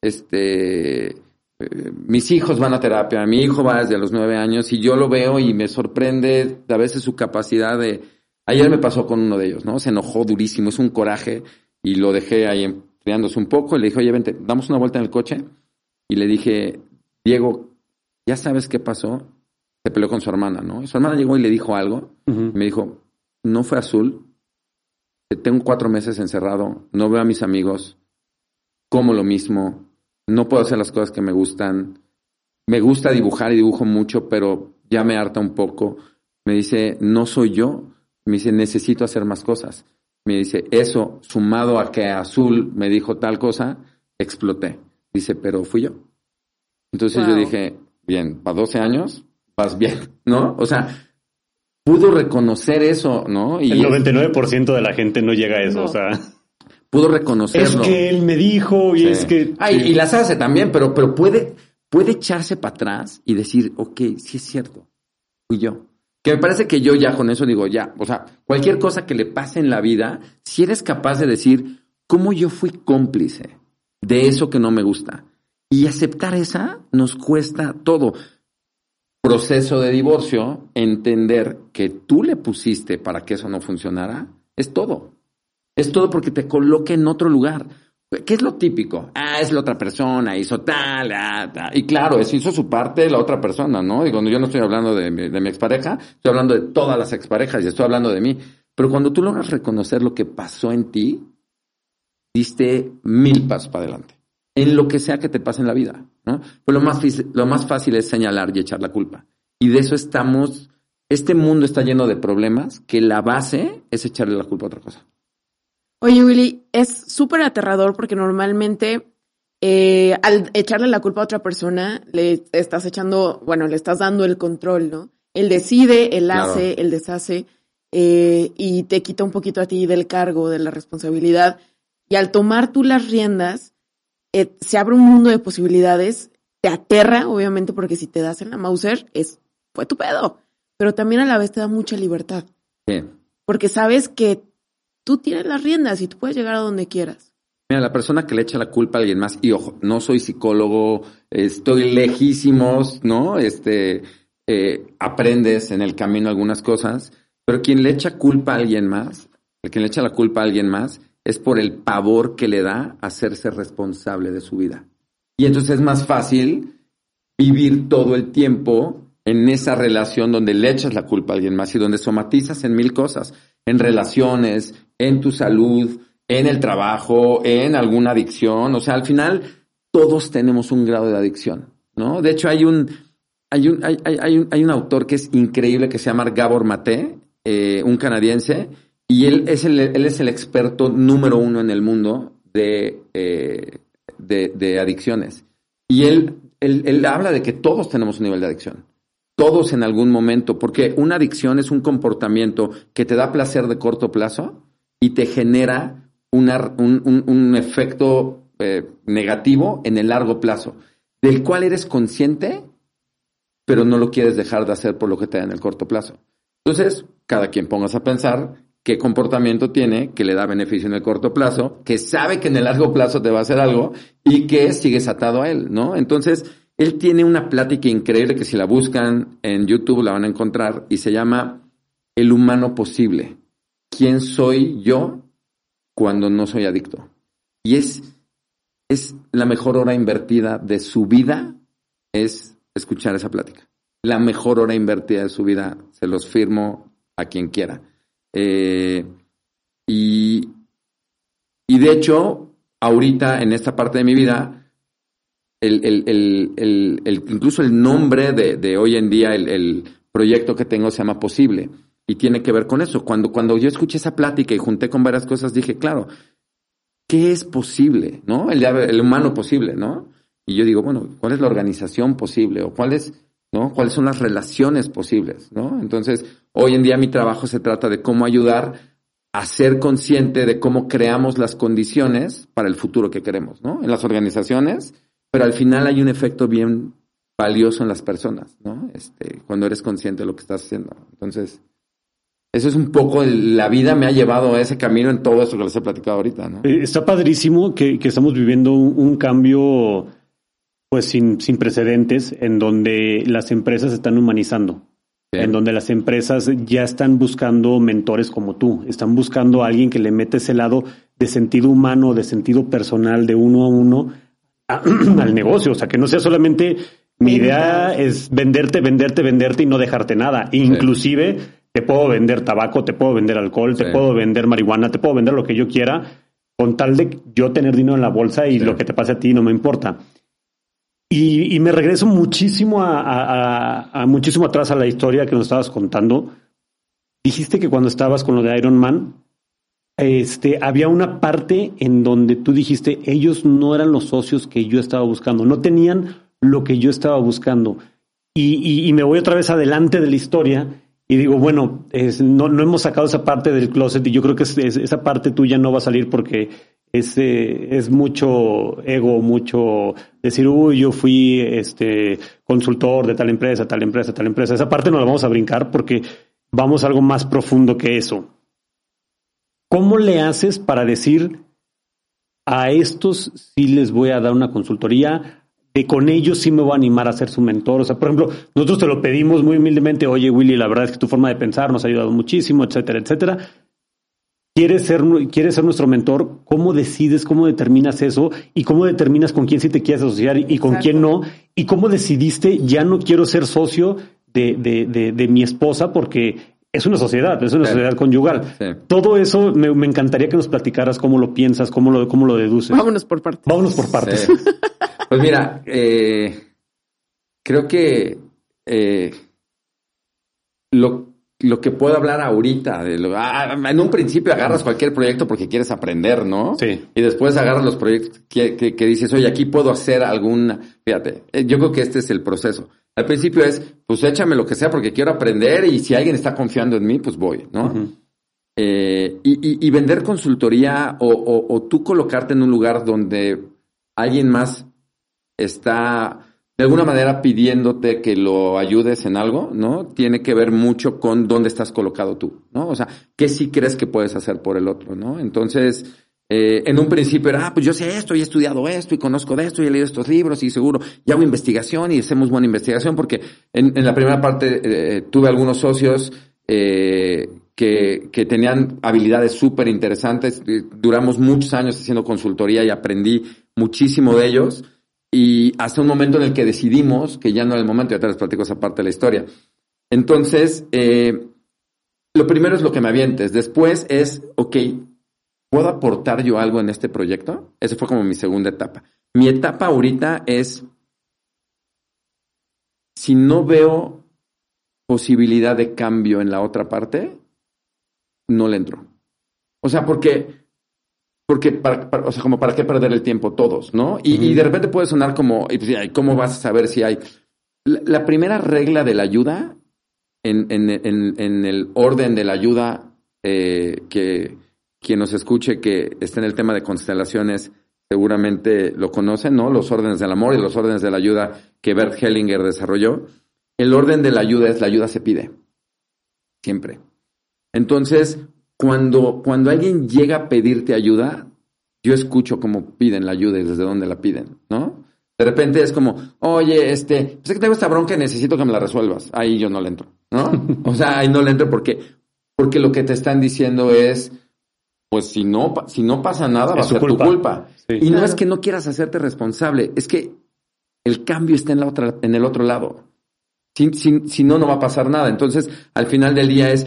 este, eh, mis hijos van a terapia, mi hijo va desde los nueve años y yo lo veo y me sorprende a veces su capacidad de... Ayer me pasó con uno de ellos, ¿no? Se enojó durísimo, es un coraje y lo dejé ahí enfriándose un poco y le dije, oye, vente, damos una vuelta en el coche y le dije, Diego, ¿ya sabes qué pasó? Se peleó con su hermana, ¿no? Y su hermana llegó y le dijo algo. Me dijo, no fue azul. Tengo cuatro meses encerrado, no veo a mis amigos, como lo mismo, no puedo hacer las cosas que me gustan. Me gusta dibujar y dibujo mucho, pero ya me harta un poco. Me dice, no soy yo. Me dice, necesito hacer más cosas. Me dice, eso, sumado a que Azul me dijo tal cosa, exploté. Dice, pero fui yo. Entonces yo dije, bien, para 12 años, vas bien, ¿no? O sea, pudo reconocer eso, ¿no? Y el 99% de la gente no llega a eso, o sea. Pudo reconocerlo. Es que él me dijo y es que... Ay, y las hace también, pero, pero puede, puede echarse para atrás y decir, ok, sí es cierto, fui yo. Que me parece que yo ya con eso digo, ya, o sea, cualquier cosa que le pase en la vida, si eres capaz de decir, ¿cómo yo fui cómplice de eso que no me gusta? Y aceptar esa nos cuesta todo. Proceso de divorcio, entender que tú le pusiste para que eso no funcionara, es todo. Es todo porque te coloque en otro lugar. ¿Qué es lo típico? Ah, es la otra persona, hizo tal, ah, tal. Y claro, eso hizo su parte la otra persona, ¿no? Cuando yo no estoy hablando de mi, de mi expareja, estoy hablando de todas las exparejas y estoy hablando de mí. Pero cuando tú logras reconocer lo que pasó en ti, diste mil pasos para adelante en lo que sea que te pase en la vida, ¿no? Pues lo más, lo más fácil es señalar y echar la culpa. Y de eso estamos, este mundo está lleno de problemas que la base es echarle la culpa a otra cosa. Oye, Willy, es súper aterrador porque normalmente eh, al echarle la culpa a otra persona, le estás echando, bueno, le estás dando el control, ¿no? Él decide, él hace, él deshace, eh, y te quita un poquito a ti del cargo, de la responsabilidad. Y al tomar tú las riendas, eh, se abre un mundo de posibilidades, te aterra, obviamente, porque si te das en la Mauser, es, fue tu pedo, pero también a la vez te da mucha libertad. Porque sabes que tú tienes las riendas y tú puedes llegar a donde quieras. Mira, la persona que le echa la culpa a alguien más, y ojo, no soy psicólogo, estoy lejísimos, ¿no? Este, eh, aprendes en el camino algunas cosas, pero quien le echa culpa a alguien más, el quien le echa la culpa a alguien más, es por el pavor que le da hacerse responsable de su vida. Y entonces es más fácil vivir todo el tiempo en esa relación donde le echas la culpa a alguien más y donde somatizas en mil cosas, en relaciones, en tu salud, en el trabajo, en alguna adicción. O sea, al final todos tenemos un grado de adicción, ¿no? De hecho, hay un, hay un, hay, hay, un, hay un autor que es increíble que se llama Gabor Mate, eh, un canadiense, y él es el, él es el experto número uno en el mundo de, eh, de, adicciones. Y él, él, habla de que todos tenemos un nivel de adicción. Todos en algún momento, porque una adicción es un comportamiento que te da placer de corto plazo y te genera una, un, un, efecto eh, negativo en el largo plazo, del cual eres consciente, pero no lo quieres dejar de hacer por lo que te da en el corto plazo. Entonces, cada quien pongas a pensar qué comportamiento tiene que le da beneficio en el corto plazo, que sabe que en el largo plazo te va a hacer algo y que sigues atado a él, ¿no? Entonces, él tiene una plática increíble que si la buscan en YouTube la van a encontrar y se llama El humano posible. ¿Quién soy yo cuando no soy adicto? Y es, es la mejor hora invertida de su vida, es escuchar esa plática. La mejor hora invertida de su vida, se los firmo a quien quiera. Eh, y, y de hecho, ahorita en esta parte de mi vida, el, el, el, incluso el nombre de, de hoy en día, el, proyecto que tengo se llama Posible y tiene que ver con eso. Cuando, cuando yo escuché esa plática y junté con varias cosas, dije, claro, ¿qué es posible? ¿No? El, el humano posible, ¿no? Y yo digo, bueno, ¿cuál es la organización posible? ¿O cuál es ¿no? ¿Cuáles son las relaciones posibles, ¿no? Entonces, hoy en día mi trabajo se trata de cómo ayudar a ser consciente de cómo creamos las condiciones para el futuro que queremos, ¿no? En las organizaciones, pero al final hay un efecto bien valioso en las personas, ¿no? Este, cuando eres consciente de lo que estás haciendo. Entonces, eso es un poco, la vida me ha llevado a ese camino en todo eso que les he platicado ahorita, ¿no? Eh, está padrísimo que, estamos viviendo un cambio pues sin, sin precedentes, en donde las empresas se están humanizando, en donde las empresas ya están buscando mentores como tú, están buscando a alguien que le mete ese lado de sentido humano, de sentido personal, de uno a uno al negocio, o sea, que no sea solamente mi idea es venderte, venderte, venderte y no dejarte nada. Inclusive te puedo vender tabaco, te puedo vender alcohol, te puedo vender marihuana, te puedo vender lo que yo quiera, con tal de yo tener dinero en la bolsa y lo que te pase a ti no me importa. Y, me regreso muchísimo a, muchísimo atrás a la historia que nos estabas contando. Dijiste que cuando estabas con lo de Iron Man, este, había una parte en donde tú dijiste, ellos no eran los socios que yo estaba buscando, no tenían lo que yo estaba buscando. y, y, me voy otra vez adelante de la historia y digo, bueno, no, no hemos sacado esa parte del closet y yo creo que esa parte tuya no va a salir porque es, es mucho ego, mucho decir, uy, yo fui este consultor de tal empresa, tal empresa, tal empresa. Esa parte no la vamos a brincar porque vamos a algo más profundo que eso. ¿Cómo le haces para decir a estos sí les voy a dar una consultoría? Con ellos sí me voy a animar a ser su mentor. O sea, por ejemplo, nosotros te lo pedimos muy humildemente, oye Willy, la verdad es que tu forma de pensar nos ha ayudado muchísimo, etcétera, etcétera quieres ser, quieres ser nuestro mentor, ¿cómo decides, cómo determinas eso? ¿Y cómo determinas con quién sí te quieres asociar y con quién no? ¿Y cómo decidiste, ya no quiero ser socio de, de, de, mi esposa porque es una sociedad, es una sociedad conyugal. Todo eso me, encantaría que nos platicaras cómo lo piensas, cómo lo, cómo lo deduces. Vámonos por partes. Vámonos por partes. Pues mira, eh, creo que eh, lo, lo que puedo hablar ahorita, de lo, ah, en un principio agarras cualquier proyecto porque quieres aprender, ¿no? Sí. Y después agarras los proyectos que, que, dices, oye, aquí puedo hacer alguna, fíjate, eh, yo creo que este es el proceso. Al principio es, pues échame lo que sea porque quiero aprender y si alguien está confiando en mí, pues voy, ¿no? eh, y, y, vender consultoría o, o, o tú colocarte en un lugar donde alguien más está de alguna manera pidiéndote que lo ayudes en algo, ¿no? Tiene que ver mucho con dónde estás colocado tú, ¿no? O sea, qué sí crees que puedes hacer por el otro, ¿no? Entonces, eh, en un principio era, ah, pues yo sé esto y he estudiado esto y conozco de esto y he leído estos libros y seguro, y hago investigación y hacemos buena investigación porque en, la primera parte eh, tuve algunos socios eh, que, que tenían habilidades súper interesantes. Duramos muchos años haciendo consultoría y aprendí muchísimo de ellos y hasta un momento en el que decidimos que ya no era el momento, ya te les platico esa parte de la historia. Entonces, lo primero es lo que me avientes. Después es, ok, ¿puedo aportar yo algo en este proyecto? Esa fue como mi segunda etapa. Mi etapa ahorita es, si no veo posibilidad de cambio en la otra parte, no le entro. O sea, porque porque, para, o sea, como para qué perder el tiempo todos, ¿no? Y, de repente puede sonar como, pues, ¿cómo vas a saber si hay? La, primera regla de la ayuda, en, en, en, el orden de la ayuda, eh, que quien nos escuche que está en el tema de constelaciones, seguramente lo conocen, ¿no? Los órdenes del amor y los órdenes de la ayuda que Bert Hellinger desarrolló. El orden de la ayuda es la ayuda se pide. Siempre. Entonces, cuando, cuando alguien llega a pedirte ayuda, yo escucho cómo piden la ayuda y desde dónde la piden, ¿no? De repente es como, oye, este, sé que tengo esta bronca y necesito que me la resuelvas. Ahí yo no le entro, ¿no? o sea, ahí no le entro porque, porque lo que te están diciendo es, pues si no, si no pasa nada, va a ser tu culpa. Y no es que no quieras hacerte responsable, es que el cambio está en la otra, en el otro lado. Si, si no, no va a pasar nada. Entonces, al final del día es,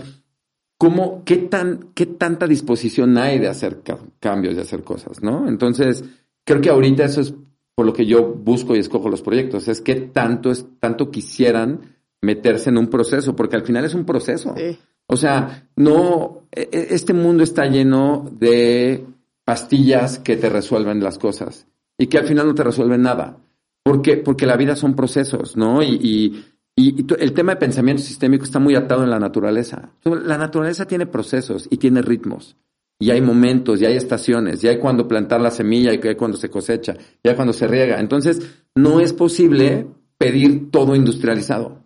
¿cómo, qué, tan, qué tanta disposición hay de hacer cambios, de hacer cosas, ¿no? Entonces, creo que ahorita eso es por lo que yo busco y escojo los proyectos, es que tanto, es, tanto quisieran meterse en un proceso, porque al final es un proceso. O sea, no, e, e, este mundo está lleno de pastillas que te resuelven las cosas y que al final no te resuelven nada. Porque, porque la vida son procesos, ¿no? y y, el tema de pensamiento sistémico está muy atado en la naturaleza. La naturaleza tiene procesos y tiene ritmos. Y hay momentos, y hay estaciones, y hay cuando plantar la semilla, y hay cuando se cosecha, y hay cuando se riega. Entonces, no es posible pedir todo industrializado.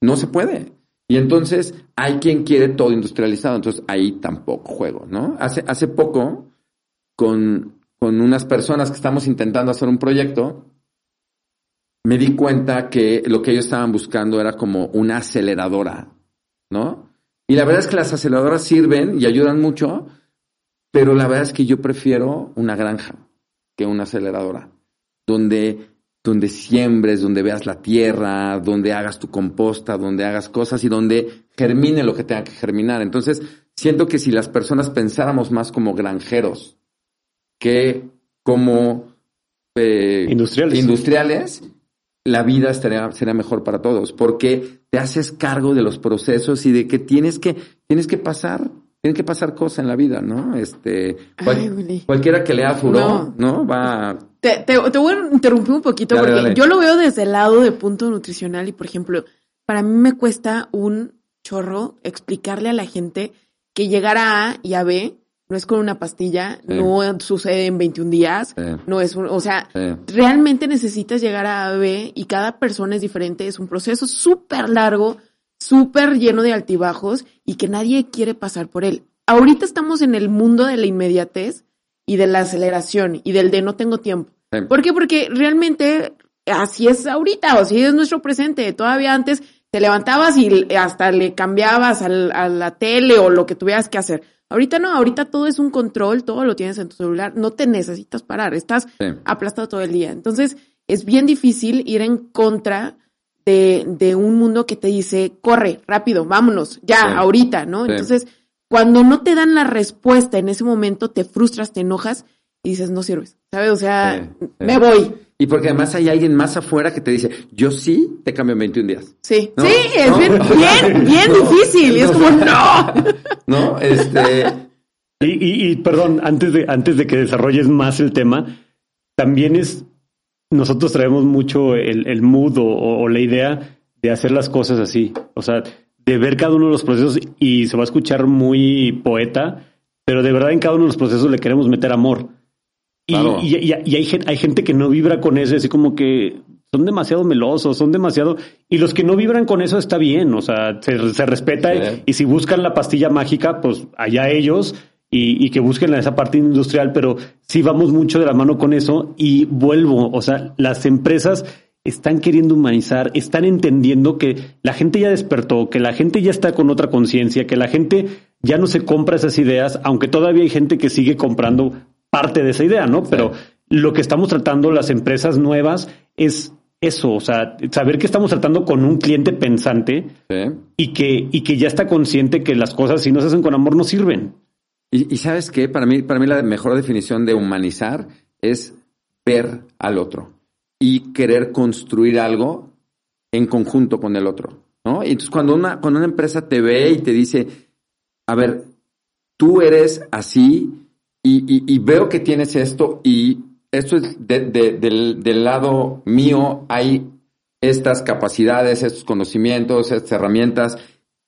No se puede. Y entonces hay quien quiere todo industrializado. Entonces ahí tampoco juego, ¿no? Hace, hace poco, con, con unas personas que estamos intentando hacer un proyecto, me di cuenta que lo que ellos estaban buscando era como una aceleradora, ¿no? Y la verdad es que las aceleradoras sirven y ayudan mucho, pero la verdad es que yo prefiero una granja que una aceleradora, donde, donde siembres, donde veas la tierra, donde hagas tu composta, donde hagas cosas y donde germine lo que tenga que germinar. Entonces, siento que si las personas pensáramos más como granjeros que como eh, industriales. industriales, la vida estaría, sería mejor para todos, porque te haces cargo de los procesos y de que tienes que, tienes que pasar, tienen que pasar cosas en la vida, ¿no? Este, cualquiera que lea Furó, no. Va, te, te, voy a interrumpir un poquito porque yo lo veo desde el lado de punto nutricional y, por ejemplo, para mí me cuesta un chorro explicarle a la gente que llegar a A y a B no es con una pastilla, no sucede en 21 días, no es, o sea, realmente necesitas llegar a A, B y cada persona es diferente, es un proceso súper largo, súper lleno de altibajos y que nadie quiere pasar por él. Ahorita estamos en el mundo de la inmediatez y de la aceleración y del de no tengo tiempo. ¿Por qué? Porque realmente así es ahorita, o así es nuestro presente. Todavía antes te levantabas y hasta le cambiabas a la tele o lo que tuvieras que hacer. Ahorita no, ahorita todo es un control, todo lo tienes en tu celular, no te necesitas parar, estás aplastado todo el día. Entonces, es bien difícil ir en contra de, de un mundo que te dice, corre, rápido, vámonos, ya, ahorita, ¿no? Entonces, cuando no te dan la respuesta en ese momento, te frustras, te enojas y dices, no sirves, ¿sabes? O sea, me voy. Y porque además hay alguien más afuera que te dice, yo sí te cambio en 21 días. Sí, sí, es bien, bien, difícil. Y es como, no. No, este. Y, y, perdón, antes de, antes de que desarrolles más el tema, también es, nosotros traemos mucho el, el mood o, la idea de hacer las cosas así. O sea, de ver cada uno de los procesos y se va a escuchar muy poeta, pero de verdad en cada uno de los procesos le queremos meter amor. Y, y, hay, hay, gente que no vibra con eso, así como que son demasiado melosos, son demasiado... Y los que no vibran con eso está bien, o sea, se, respeta y si buscan la pastilla mágica, pues allá ellos y, y, que busquen esa parte industrial, pero sí vamos mucho de la mano con eso y vuelvo, o sea, las empresas están queriendo humanizar, están entendiendo que la gente ya despertó, que la gente ya está con otra conciencia, que la gente ya no se compra esas ideas, aunque todavía hay gente que sigue comprando parte de esa idea, ¿no? Pero lo que estamos tratando las empresas nuevas es eso, o sea, saber que estamos tratando con un cliente pensante y, que, y que ya está consciente que las cosas si no se hacen con amor no sirven. Y, sabes qué, para mí, para mí la mejor definición de humanizar es ver al otro y querer construir algo en conjunto con el otro, ¿no? Y entonces cuando una, cuando una empresa te ve y te dice, a ver, tú eres así, y, veo que tienes esto y esto es del, lado mío, hay estas capacidades, estos conocimientos, estas herramientas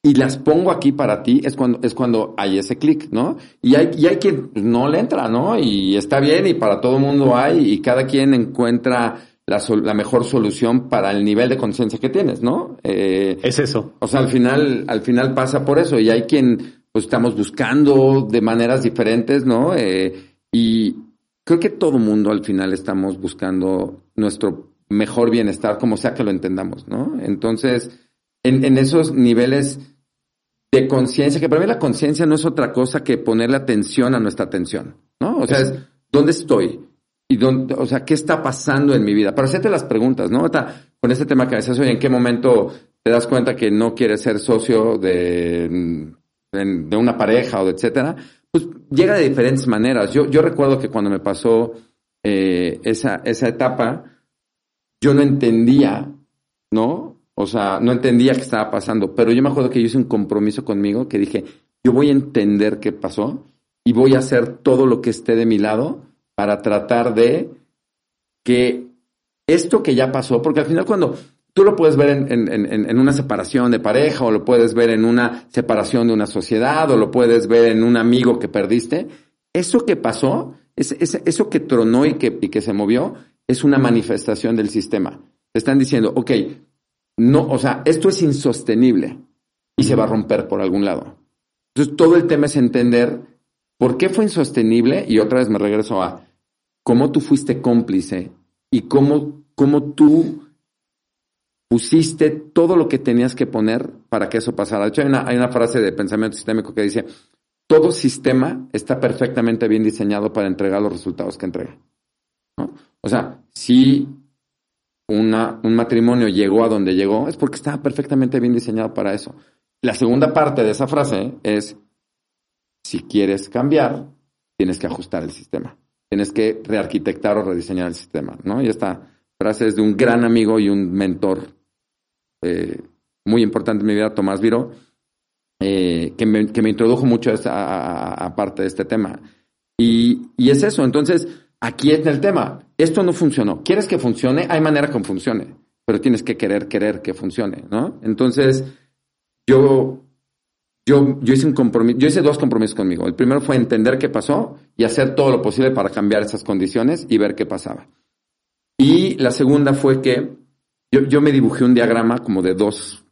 y las pongo aquí para ti, es cuando, es cuando hay ese clic, ¿no? Y hay, y hay quien no le entra, ¿no? Y está bien y para todo mundo hay y cada quien encuentra la, la mejor solución para el nivel de conciencia que tienes, ¿no? Eh, es eso. O sea, al final, al final pasa por eso y hay quien pues estamos buscando de maneras diferentes, ¿no? Eh, y creo que todo mundo al final estamos buscando nuestro mejor bienestar, como sea que lo entendamos, ¿no? Entonces, en, en esos niveles de conciencia, que para mí la conciencia no es otra cosa que ponerle atención a nuestra atención, ¿no? O sea, es, ¿dónde estoy? Y dónde, o sea, ¿qué está pasando en mi vida? Para hacerte las preguntas, ¿no? con este tema que decías, oye, ¿en qué momento te das cuenta que no quieres ser socio de de, una pareja o de etcétera, pues llega de diferentes maneras. Yo, yo recuerdo que cuando me pasó eh, esa, esa etapa, yo no entendía, ¿no? O sea, no entendía qué estaba pasando, pero yo me acuerdo que yo hice un compromiso conmigo que dije, yo voy a entender qué pasó y voy a hacer todo lo que esté de mi lado para tratar de que esto que ya pasó, porque al final cuando Tú lo puedes ver en, en, en, una separación de pareja, o lo puedes ver en una separación de una sociedad, o lo puedes ver en un amigo que perdiste. Eso que pasó, es, eso que tronó y que, y que se movió, es una manifestación del sistema. Te están diciendo, ok, no, o sea, esto es insostenible y se va a romper por algún lado. Entonces, todo el tema es entender por qué fue insostenible y otra vez me regreso a cómo tú fuiste cómplice y cómo, cómo tú pusiste todo lo que tenías que poner para que eso pasara. De hecho, hay una, hay una frase de pensamiento sistémico que dice, todo sistema está perfectamente bien diseñado para entregar los resultados que entrega. O sea, si un matrimonio llegó a donde llegó, es porque estaba perfectamente bien diseñado para eso. La segunda parte de esa frase es, si quieres cambiar, tienes que ajustar el sistema. Tienes que rearquitectar o rediseñar el sistema, ¿no? Y esta frase es de un gran amigo y un mentor eh, muy importante en mi vida, Tomás Viro, eh, que, me, que, me, introdujo mucho a, a, parte de este tema. Y, y, es eso, entonces, aquí está el tema. esto no funcionó. ¿Quieres que funcione? Hay manera que funcione, pero tienes que querer, querer que funcione, ¿no? Entonces, yo, yo, yo hice un compromiso, yo hice dos compromisos conmigo. El primero fue entender qué pasó y hacer todo lo posible para cambiar esas condiciones y ver qué pasaba. Y la segunda fue que yo, yo me dibujé un diagrama como de dos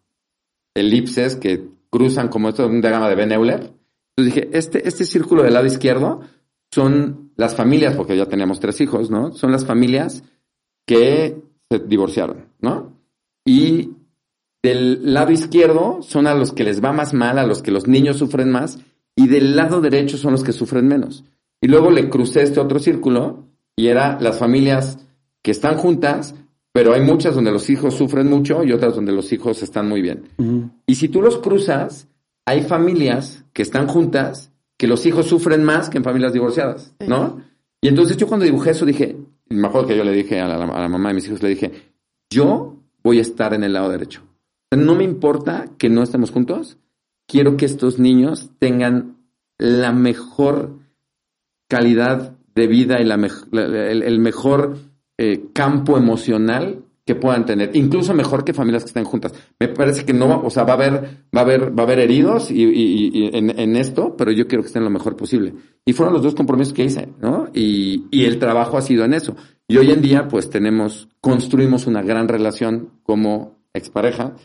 elipses que cruzan como esto, un diagrama de Ben Euler. Entonces dije, este, este círculo del lado izquierdo son las familias, porque ya teníamos tres hijos, ¿no? Son las familias que se divorciaron, ¿no? Y del lado izquierdo son a los que les va más mal, a los que los niños sufren más, y del lado derecho son los que sufren menos. Y luego le crucé este otro círculo y era las familias que están juntas, pero hay muchas donde los hijos sufren mucho y otras donde los hijos están muy bien. Y si tú los cruzas, hay familias que están juntas que los hijos sufren más que en familias divorciadas, ¿no? Y entonces yo cuando dibujé eso dije, mejor que yo le dije a la, a la, mamá de mis hijos, le dije, yo voy a estar en el lado derecho. No me importa que no estemos juntos, quiero que estos niños tengan la mejor calidad de vida y la, el, mejor eh, campo emocional que puedan tener, incluso mejor que familias que estén juntas. Me parece que no, o sea, va a haber, va a haber, va a haber heridos y en, en, esto, pero yo quiero que estén lo mejor posible. Y fueron los dos compromisos que hice, ¿no? Y, y el trabajo ha sido en eso. Y hoy en día, pues tenemos, construimos una gran relación como expareja,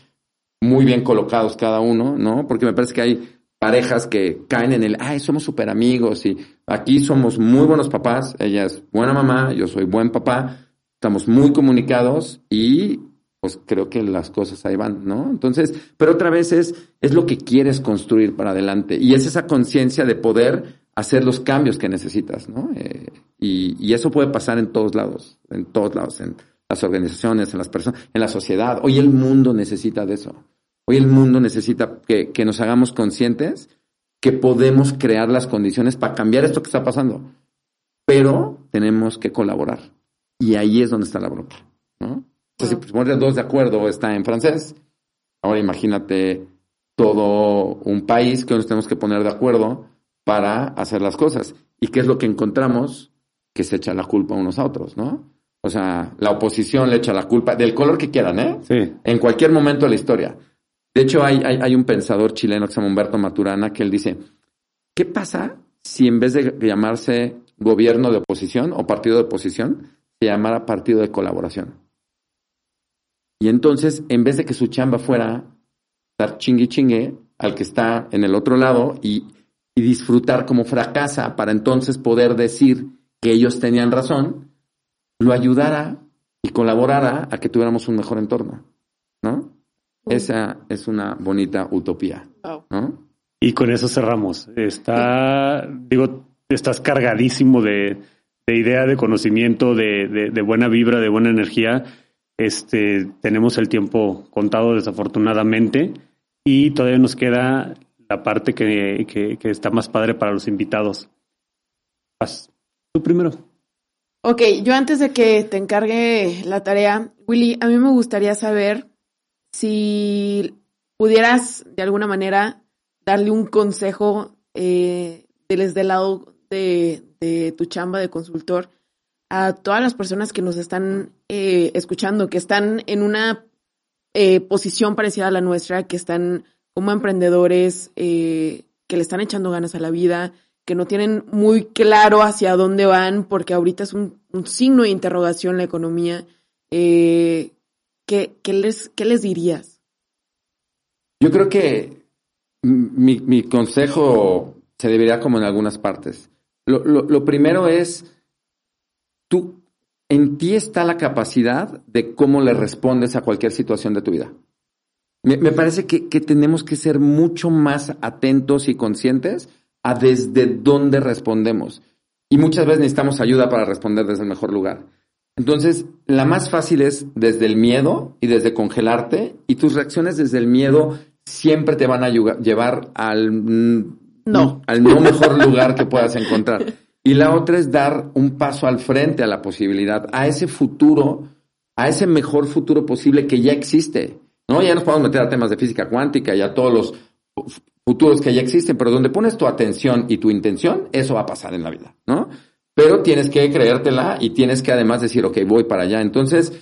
muy bien colocados cada uno, ¿no? Porque me parece que hay parejas que caen en el, ay, somos súper amigos y aquí somos muy buenos papás, ella es buena mamá, yo soy buen papá, estamos muy comunicados y pues creo que las cosas ahí van, ¿no? Entonces, pero otra vez es, es lo que quieres construir para adelante y es esa conciencia de poder hacer los cambios que necesitas, ¿no? Eh, y, y, eso puede pasar en todos lados, en todos lados, en las organizaciones, en las personas, en la sociedad. Hoy el mundo necesita de eso. Hoy el mundo necesita que, que nos hagamos conscientes que podemos crear las condiciones para cambiar esto que está pasando. Pero tenemos que colaborar. Y ahí es donde está la bronca, ¿no? Entonces, si poner dos de acuerdo está en francés, ahora imagínate todo un país que nos tenemos que poner de acuerdo para hacer las cosas. ¿Y qué es lo que encontramos? Que se echa la culpa unos a otros, ¿no? O sea, la oposición le echa la culpa del color que quieran, ¿eh? Sí. En cualquier momento de la historia. De hecho, hay, hay, hay un pensador chileno que se llama Humberto Maturana que él dice, ¿qué pasa si en vez de llamarse gobierno de oposición o partido de oposición, se llamara partido de colaboración. Y entonces, en vez de que su chamba fuera dar chingue chingue al que está en el otro lado y, y disfrutar como fracasa para entonces poder decir que ellos tenían razón, lo ayudara y colaborara a que tuviéramos un mejor entorno, ¿no? Esa es una bonita utopía, ¿no? Y con eso cerramos. Está, digo, estás cargadísimo de, de idea, de conocimiento, de, de, de, buena vibra, de buena energía. Este, tenemos el tiempo contado desafortunadamente y todavía nos queda la parte que, que, que está más padre para los invitados. Vas, tú primero. Ok, yo antes de que te encargue la tarea, Willy, a mí me gustaría saber si pudieras de alguna manera darle un consejo eh, desde el lado de, tu chamba de consultor a todas las personas que nos están eh, escuchando, que están en una eh, posición parecida a la nuestra, que están como emprendedores, eh, que le están echando ganas a la vida, que no tienen muy claro hacia dónde van, porque ahorita es un, signo de interrogación la economía. ¿qué, qué, les, ¿Qué les dirías? Yo creo que mi, mi consejo se debería como en algunas partes. Lo, lo, lo, primero es, tú, en ti está la capacidad de cómo le respondes a cualquier situación de tu vida. Me, me parece que, que, tenemos que ser mucho más atentos y conscientes a desde dónde respondemos. Y muchas veces necesitamos ayuda para responder desde el mejor lugar. Entonces, la más fácil es desde el miedo y desde congelarte, y tus reacciones desde el miedo siempre te van a llevar al no. Al no mejor lugar que puedas encontrar. Y la otra es dar un paso al frente a la posibilidad, a ese futuro, a ese mejor futuro posible que ya existe. ¿no? Ya nos podemos meter a temas de física cuántica y a todos los futuros que ya existen, pero donde pones tu atención y tu intención, eso va a pasar en la vida, ¿no? pero tienes que creértela y tienes que además decir, ok, voy para allá. Entonces,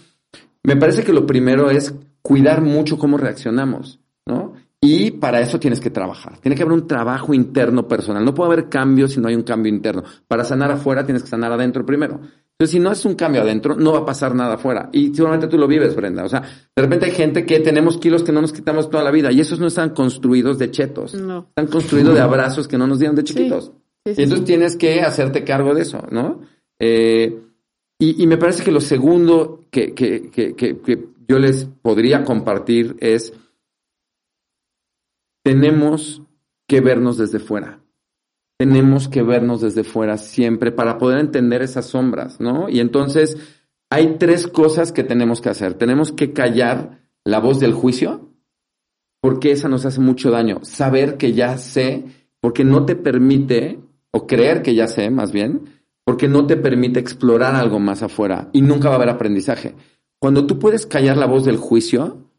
me parece que lo primero es cuidar mucho cómo reaccionamos, ¿no? Y para eso tienes que trabajar. Tiene que haber un trabajo interno personal. No puede haber cambio si no hay un cambio interno. Para sanar afuera tienes que sanar adentro primero. Entonces, si no es un cambio adentro, no va a pasar nada afuera. Y seguramente tú lo vives, Brenda. O sea, de repente hay gente que tenemos kilos que no nos quitamos toda la vida y esos no están construidos de chetos. No. Están construidos de abrazos que no nos dieron de chiquitos. y entonces tienes que hacerte cargo de eso, ¿no? Eh, y, y, me parece que lo segundo que, que, que, que yo les podría compartir es tenemos que vernos desde fuera. Tenemos que vernos desde fuera siempre para poder entender esas sombras, ¿no? Y entonces hay tres cosas que tenemos que hacer. Tenemos que callar la voz del juicio, porque esa nos hace mucho daño. Saber que ya sé, porque no te permite, o creer que ya sé más bien, porque no te permite explorar algo más afuera y nunca va a haber aprendizaje. Cuando tú puedes callar la voz del juicio,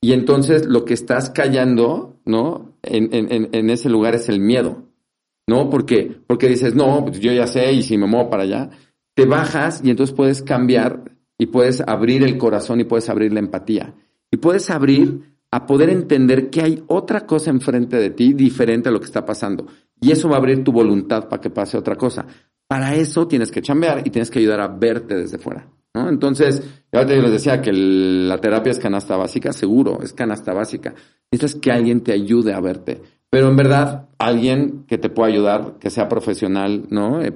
y entonces lo que estás callando, ¿no? En, en, en ese lugar es el miedo, ¿no? Porque, porque dices, no, pues yo ya sé y si me muevo para allá, te bajas y entonces puedes cambiar y puedes abrir el corazón y puedes abrir la empatía. Y puedes abrir a poder entender que hay otra cosa enfrente de ti diferente a lo que está pasando. Y eso va a abrir tu voluntad para que pase otra cosa. Para eso tienes que chambear y tienes que ayudar a verte desde fuera. ¿no? Entonces, te les decía que la terapia es canasta básica, seguro, es canasta básica. Necesitas que alguien te ayude a verte. Pero en verdad, alguien que te pueda ayudar, que sea profesional, ¿no? Eh,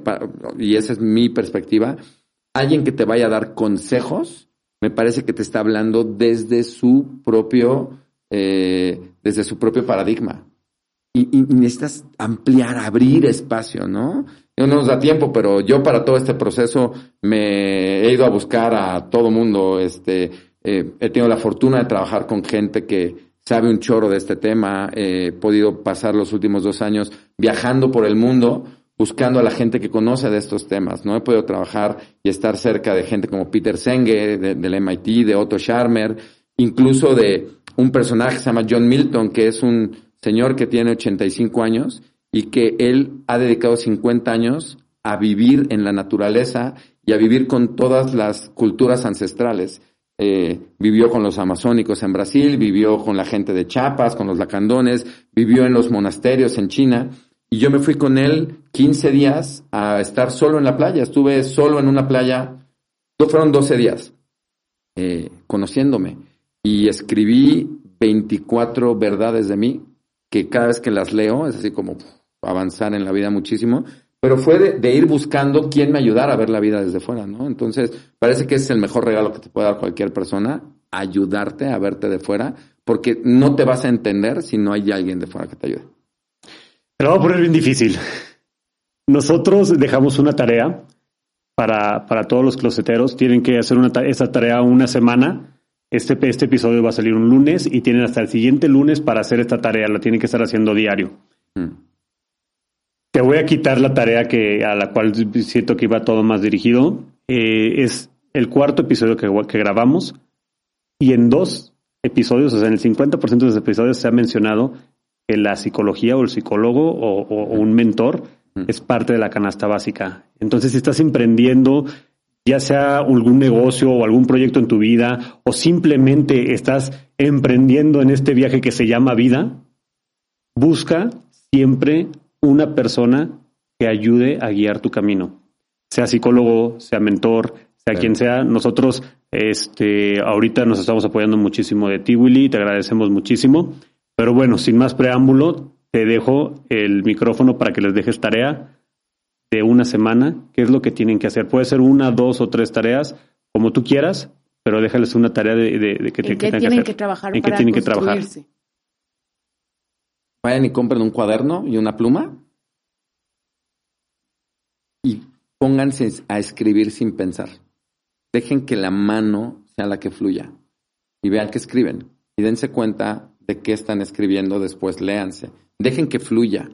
y esa es mi perspectiva. Alguien que te vaya a dar consejos, me parece que te está hablando desde su propio, eh, desde su propio paradigma. Y, y, necesitas ampliar, abrir espacio, ¿no? no nos da tiempo, pero yo para todo este proceso me he ido a buscar a todo mundo. Este, eh, he tenido la fortuna de trabajar con gente que sabe un chorro de este tema. he podido pasar los últimos dos años viajando por el mundo buscando a la gente que conoce de estos temas, ¿no? He podido trabajar y estar cerca de gente como Peter Senge, del MIT, de Otto Scharmer, incluso de un personaje que se llama John Milton, que es un señor que tiene 85 años y que él ha dedicado 50 años a vivir en la naturaleza y a vivir con todas las culturas ancestrales. Eh, vivió con los amazónicos en Brasil, vivió con la gente de Chiapas, con los lacandones, vivió en los monasterios en China. Y yo me fui con él 15 días a estar solo en la playa. Estuve solo en una playa, fueron 12 días, eh, conociéndome. Y escribí 24 verdades de mí, que cada vez que las leo es así como avanzar en la vida muchísimo, pero fue de, ir buscando quién me ayudara a ver la vida desde fuera, ¿no? Entonces, parece que es el mejor regalo que te puede dar cualquier persona, ayudarte a verte de fuera, porque no te vas a entender si no hay alguien de fuera que te ayude. Pero vamos a poner bien difícil. Nosotros dejamos una tarea para, para todos los closeteros. Tienen que hacer una, esa tarea una semana. Este, este episodio va a salir un lunes y tienen hasta el siguiente lunes para hacer esta tarea. La tienen que estar haciendo diario. Mm. Te voy a quitar la tarea que, a la cual siento que iba todo más dirigido. Eh, es el cuarto episodio que, que, grabamos y en dos episodios, o sea, en el 50% de los episodios se ha mencionado que la psicología o el psicólogo o, un mentor es parte de la canasta básica. Entonces, si estás emprendiendo, ya sea algún negocio o algún proyecto en tu vida, o simplemente estás emprendiendo en este viaje que se llama vida, busca siempre una persona que ayude a guiar tu camino, sea psicólogo, sea mentor, sea quien sea. Nosotros, este, ahorita nos estamos apoyando muchísimo de ti, Willy, te agradecemos muchísimo. Pero bueno, sin más preámbulo, te dejo el micrófono para que les dejes tarea de una semana. ¿Qué es lo que tienen que hacer? Puede ser una, dos o tres tareas, como tú quieras, pero déjales una tarea de, de, que, que, tienen que, trabajar ¿En qué tienen que trabajar? Vayan y compren un cuaderno y una pluma y pónganse a escribir sin pensar. Dejen que la mano sea la que fluya y vean que escriben y dense cuenta de qué están escribiendo, después léanse. Dejen que fluya.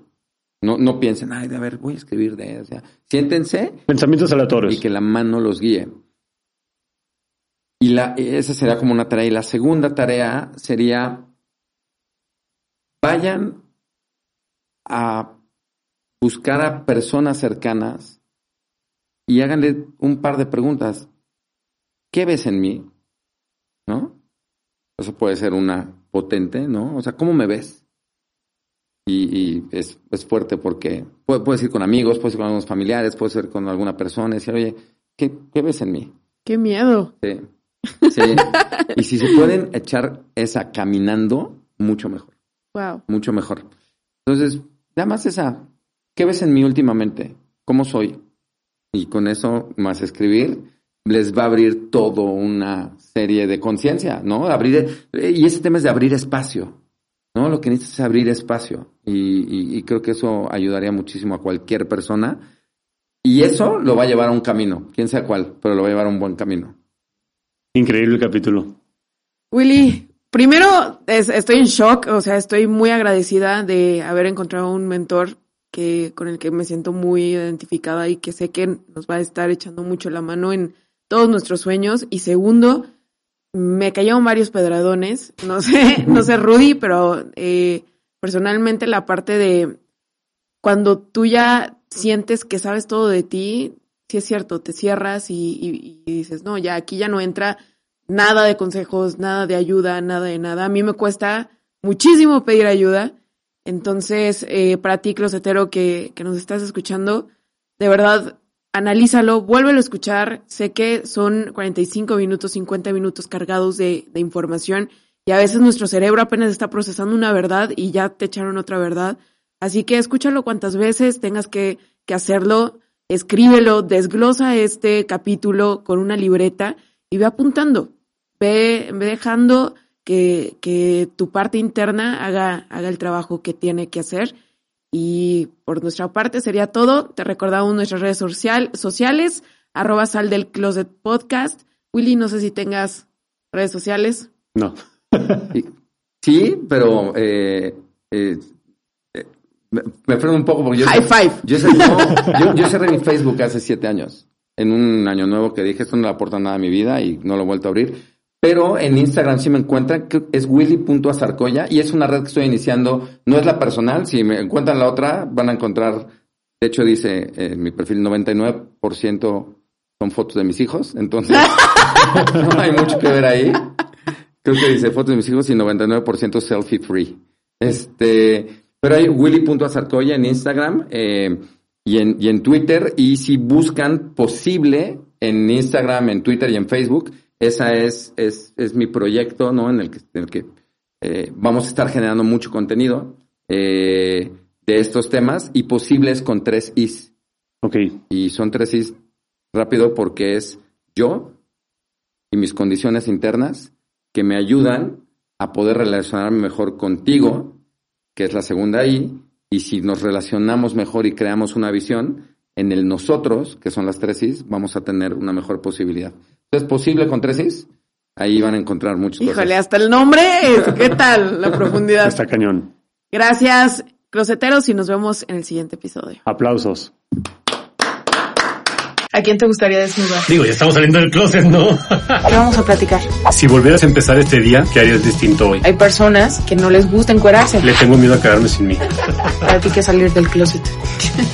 No, no piensen, ay, de a ver, voy a escribir de eso. siéntense. Pensamientos aleatorios. Y que la mano los guíe. Y la, esa sería como una tarea. Y la segunda tarea sería, vayan a buscar a personas cercanas y háganle un par de preguntas. ¿Qué ves en mí? ¿No? Eso puede ser una potente, ¿no? O sea, ¿cómo me ves? Y, es, fuerte porque puedes ir con amigos, puedes ir con algunos familiares, puedes ir con alguna persona y decir, oye, ¿qué, ves en mí? Qué miedo. Sí. Sí. y si se pueden echar esa caminando, mucho mejor. Wow. Mucho mejor. Entonces, nada más esa, ¿qué ves en mí últimamente? ¿Cómo soy? Y con eso, más escribir, les va a abrir todo una serie de conciencia, ¿no? Abrir, y ese tema es de abrir espacio, ¿no? Lo que necesitas es abrir espacio. Y, creo que eso ayudaría muchísimo a cualquier persona. Y eso lo va a llevar a un camino, quién sea cuál, pero lo va a llevar a un buen camino. Increíble el capítulo. Willy, primero estoy en shock, o sea, estoy muy agradecida de haber encontrado un mentor que con el que me siento muy identificada y que sé que nos va a estar echando mucho la mano en todos nuestros sueños. Y segundo, me cayeron varios pedradones, no sé, no sé Rudy, pero eh, personalmente la parte de cuando tú ya sientes que sabes todo de ti, sí es cierto, te cierras y, dices, no, ya aquí ya no entra nada de consejos, nada de ayuda, nada de nada. A mí me cuesta muchísimo pedir ayuda. Entonces, eh, para ti, closetero, que, que nos estás escuchando, de verdad, analízalo, vuélvelo a escuchar. Sé que son 45 minutos, 50 minutos cargados de, de, información y a veces nuestro cerebro apenas está procesando una verdad y ya te echaron otra verdad. Así que escúchalo cuantas veces tengas que, que hacerlo, escríbelo, desglosa este capítulo con una libreta y ve apuntando, ve, ve dejando que, que tu parte interna haga, haga el trabajo que tiene que hacer y por nuestra parte sería todo. Te recordamos nuestras redes social, sociales, arroba sal del closet podcast. Willy, no sé si tengas redes sociales. No. sí, pero eh, eh, eh, me, freno un poco porque yo... High five. Yo, yo, cerré mi Facebook hace siete años. En un año nuevo que dije, esto no le aporta nada a mi vida y no lo he vuelto a abrir. Pero en Instagram sí me encuentran, es willy.azarcoya y es una red que estoy iniciando. No es la personal, si me encuentran la otra, van a encontrar, de hecho dice en mi perfil 99% son fotos de mis hijos, entonces no hay mucho que ver ahí. Creo que dice fotos de mis hijos y 99% selfie free. Este, pero hay willy.azarcoya en Instagram eh, y, en, y en Twitter y si buscan posible en Instagram, en Twitter y en Facebook, esa es, es, es mi proyecto, ¿no? En el que, en el que eh, vamos a estar generando mucho contenido eh, de estos temas y posibles con tres Is. Ok. Y son tres Is rápido porque es yo y mis condiciones internas que me ayudan a poder relacionarme mejor contigo, que es la segunda I, y si nos relacionamos mejor y creamos una visión, en el nosotros, que son las tres Is, vamos a tener una mejor posibilidad. ¿Es posible con tres Is? Ahí van a encontrar muchos Híjole, hasta el nombre, ¿qué tal la profundidad? Está cañón. Gracias, closeteros, y nos vemos en el siguiente episodio. Aplausos. ¿A quién te gustaría desnudar? Digo, ya estamos saliendo del closet, ¿no? ¿Qué vamos a platicar? Si volvieras a empezar este día, ¿qué harías distinto hoy? Hay personas que no les gusta encuerarse. Le tengo miedo a quedarme sin mí. Para ti que salir del closet.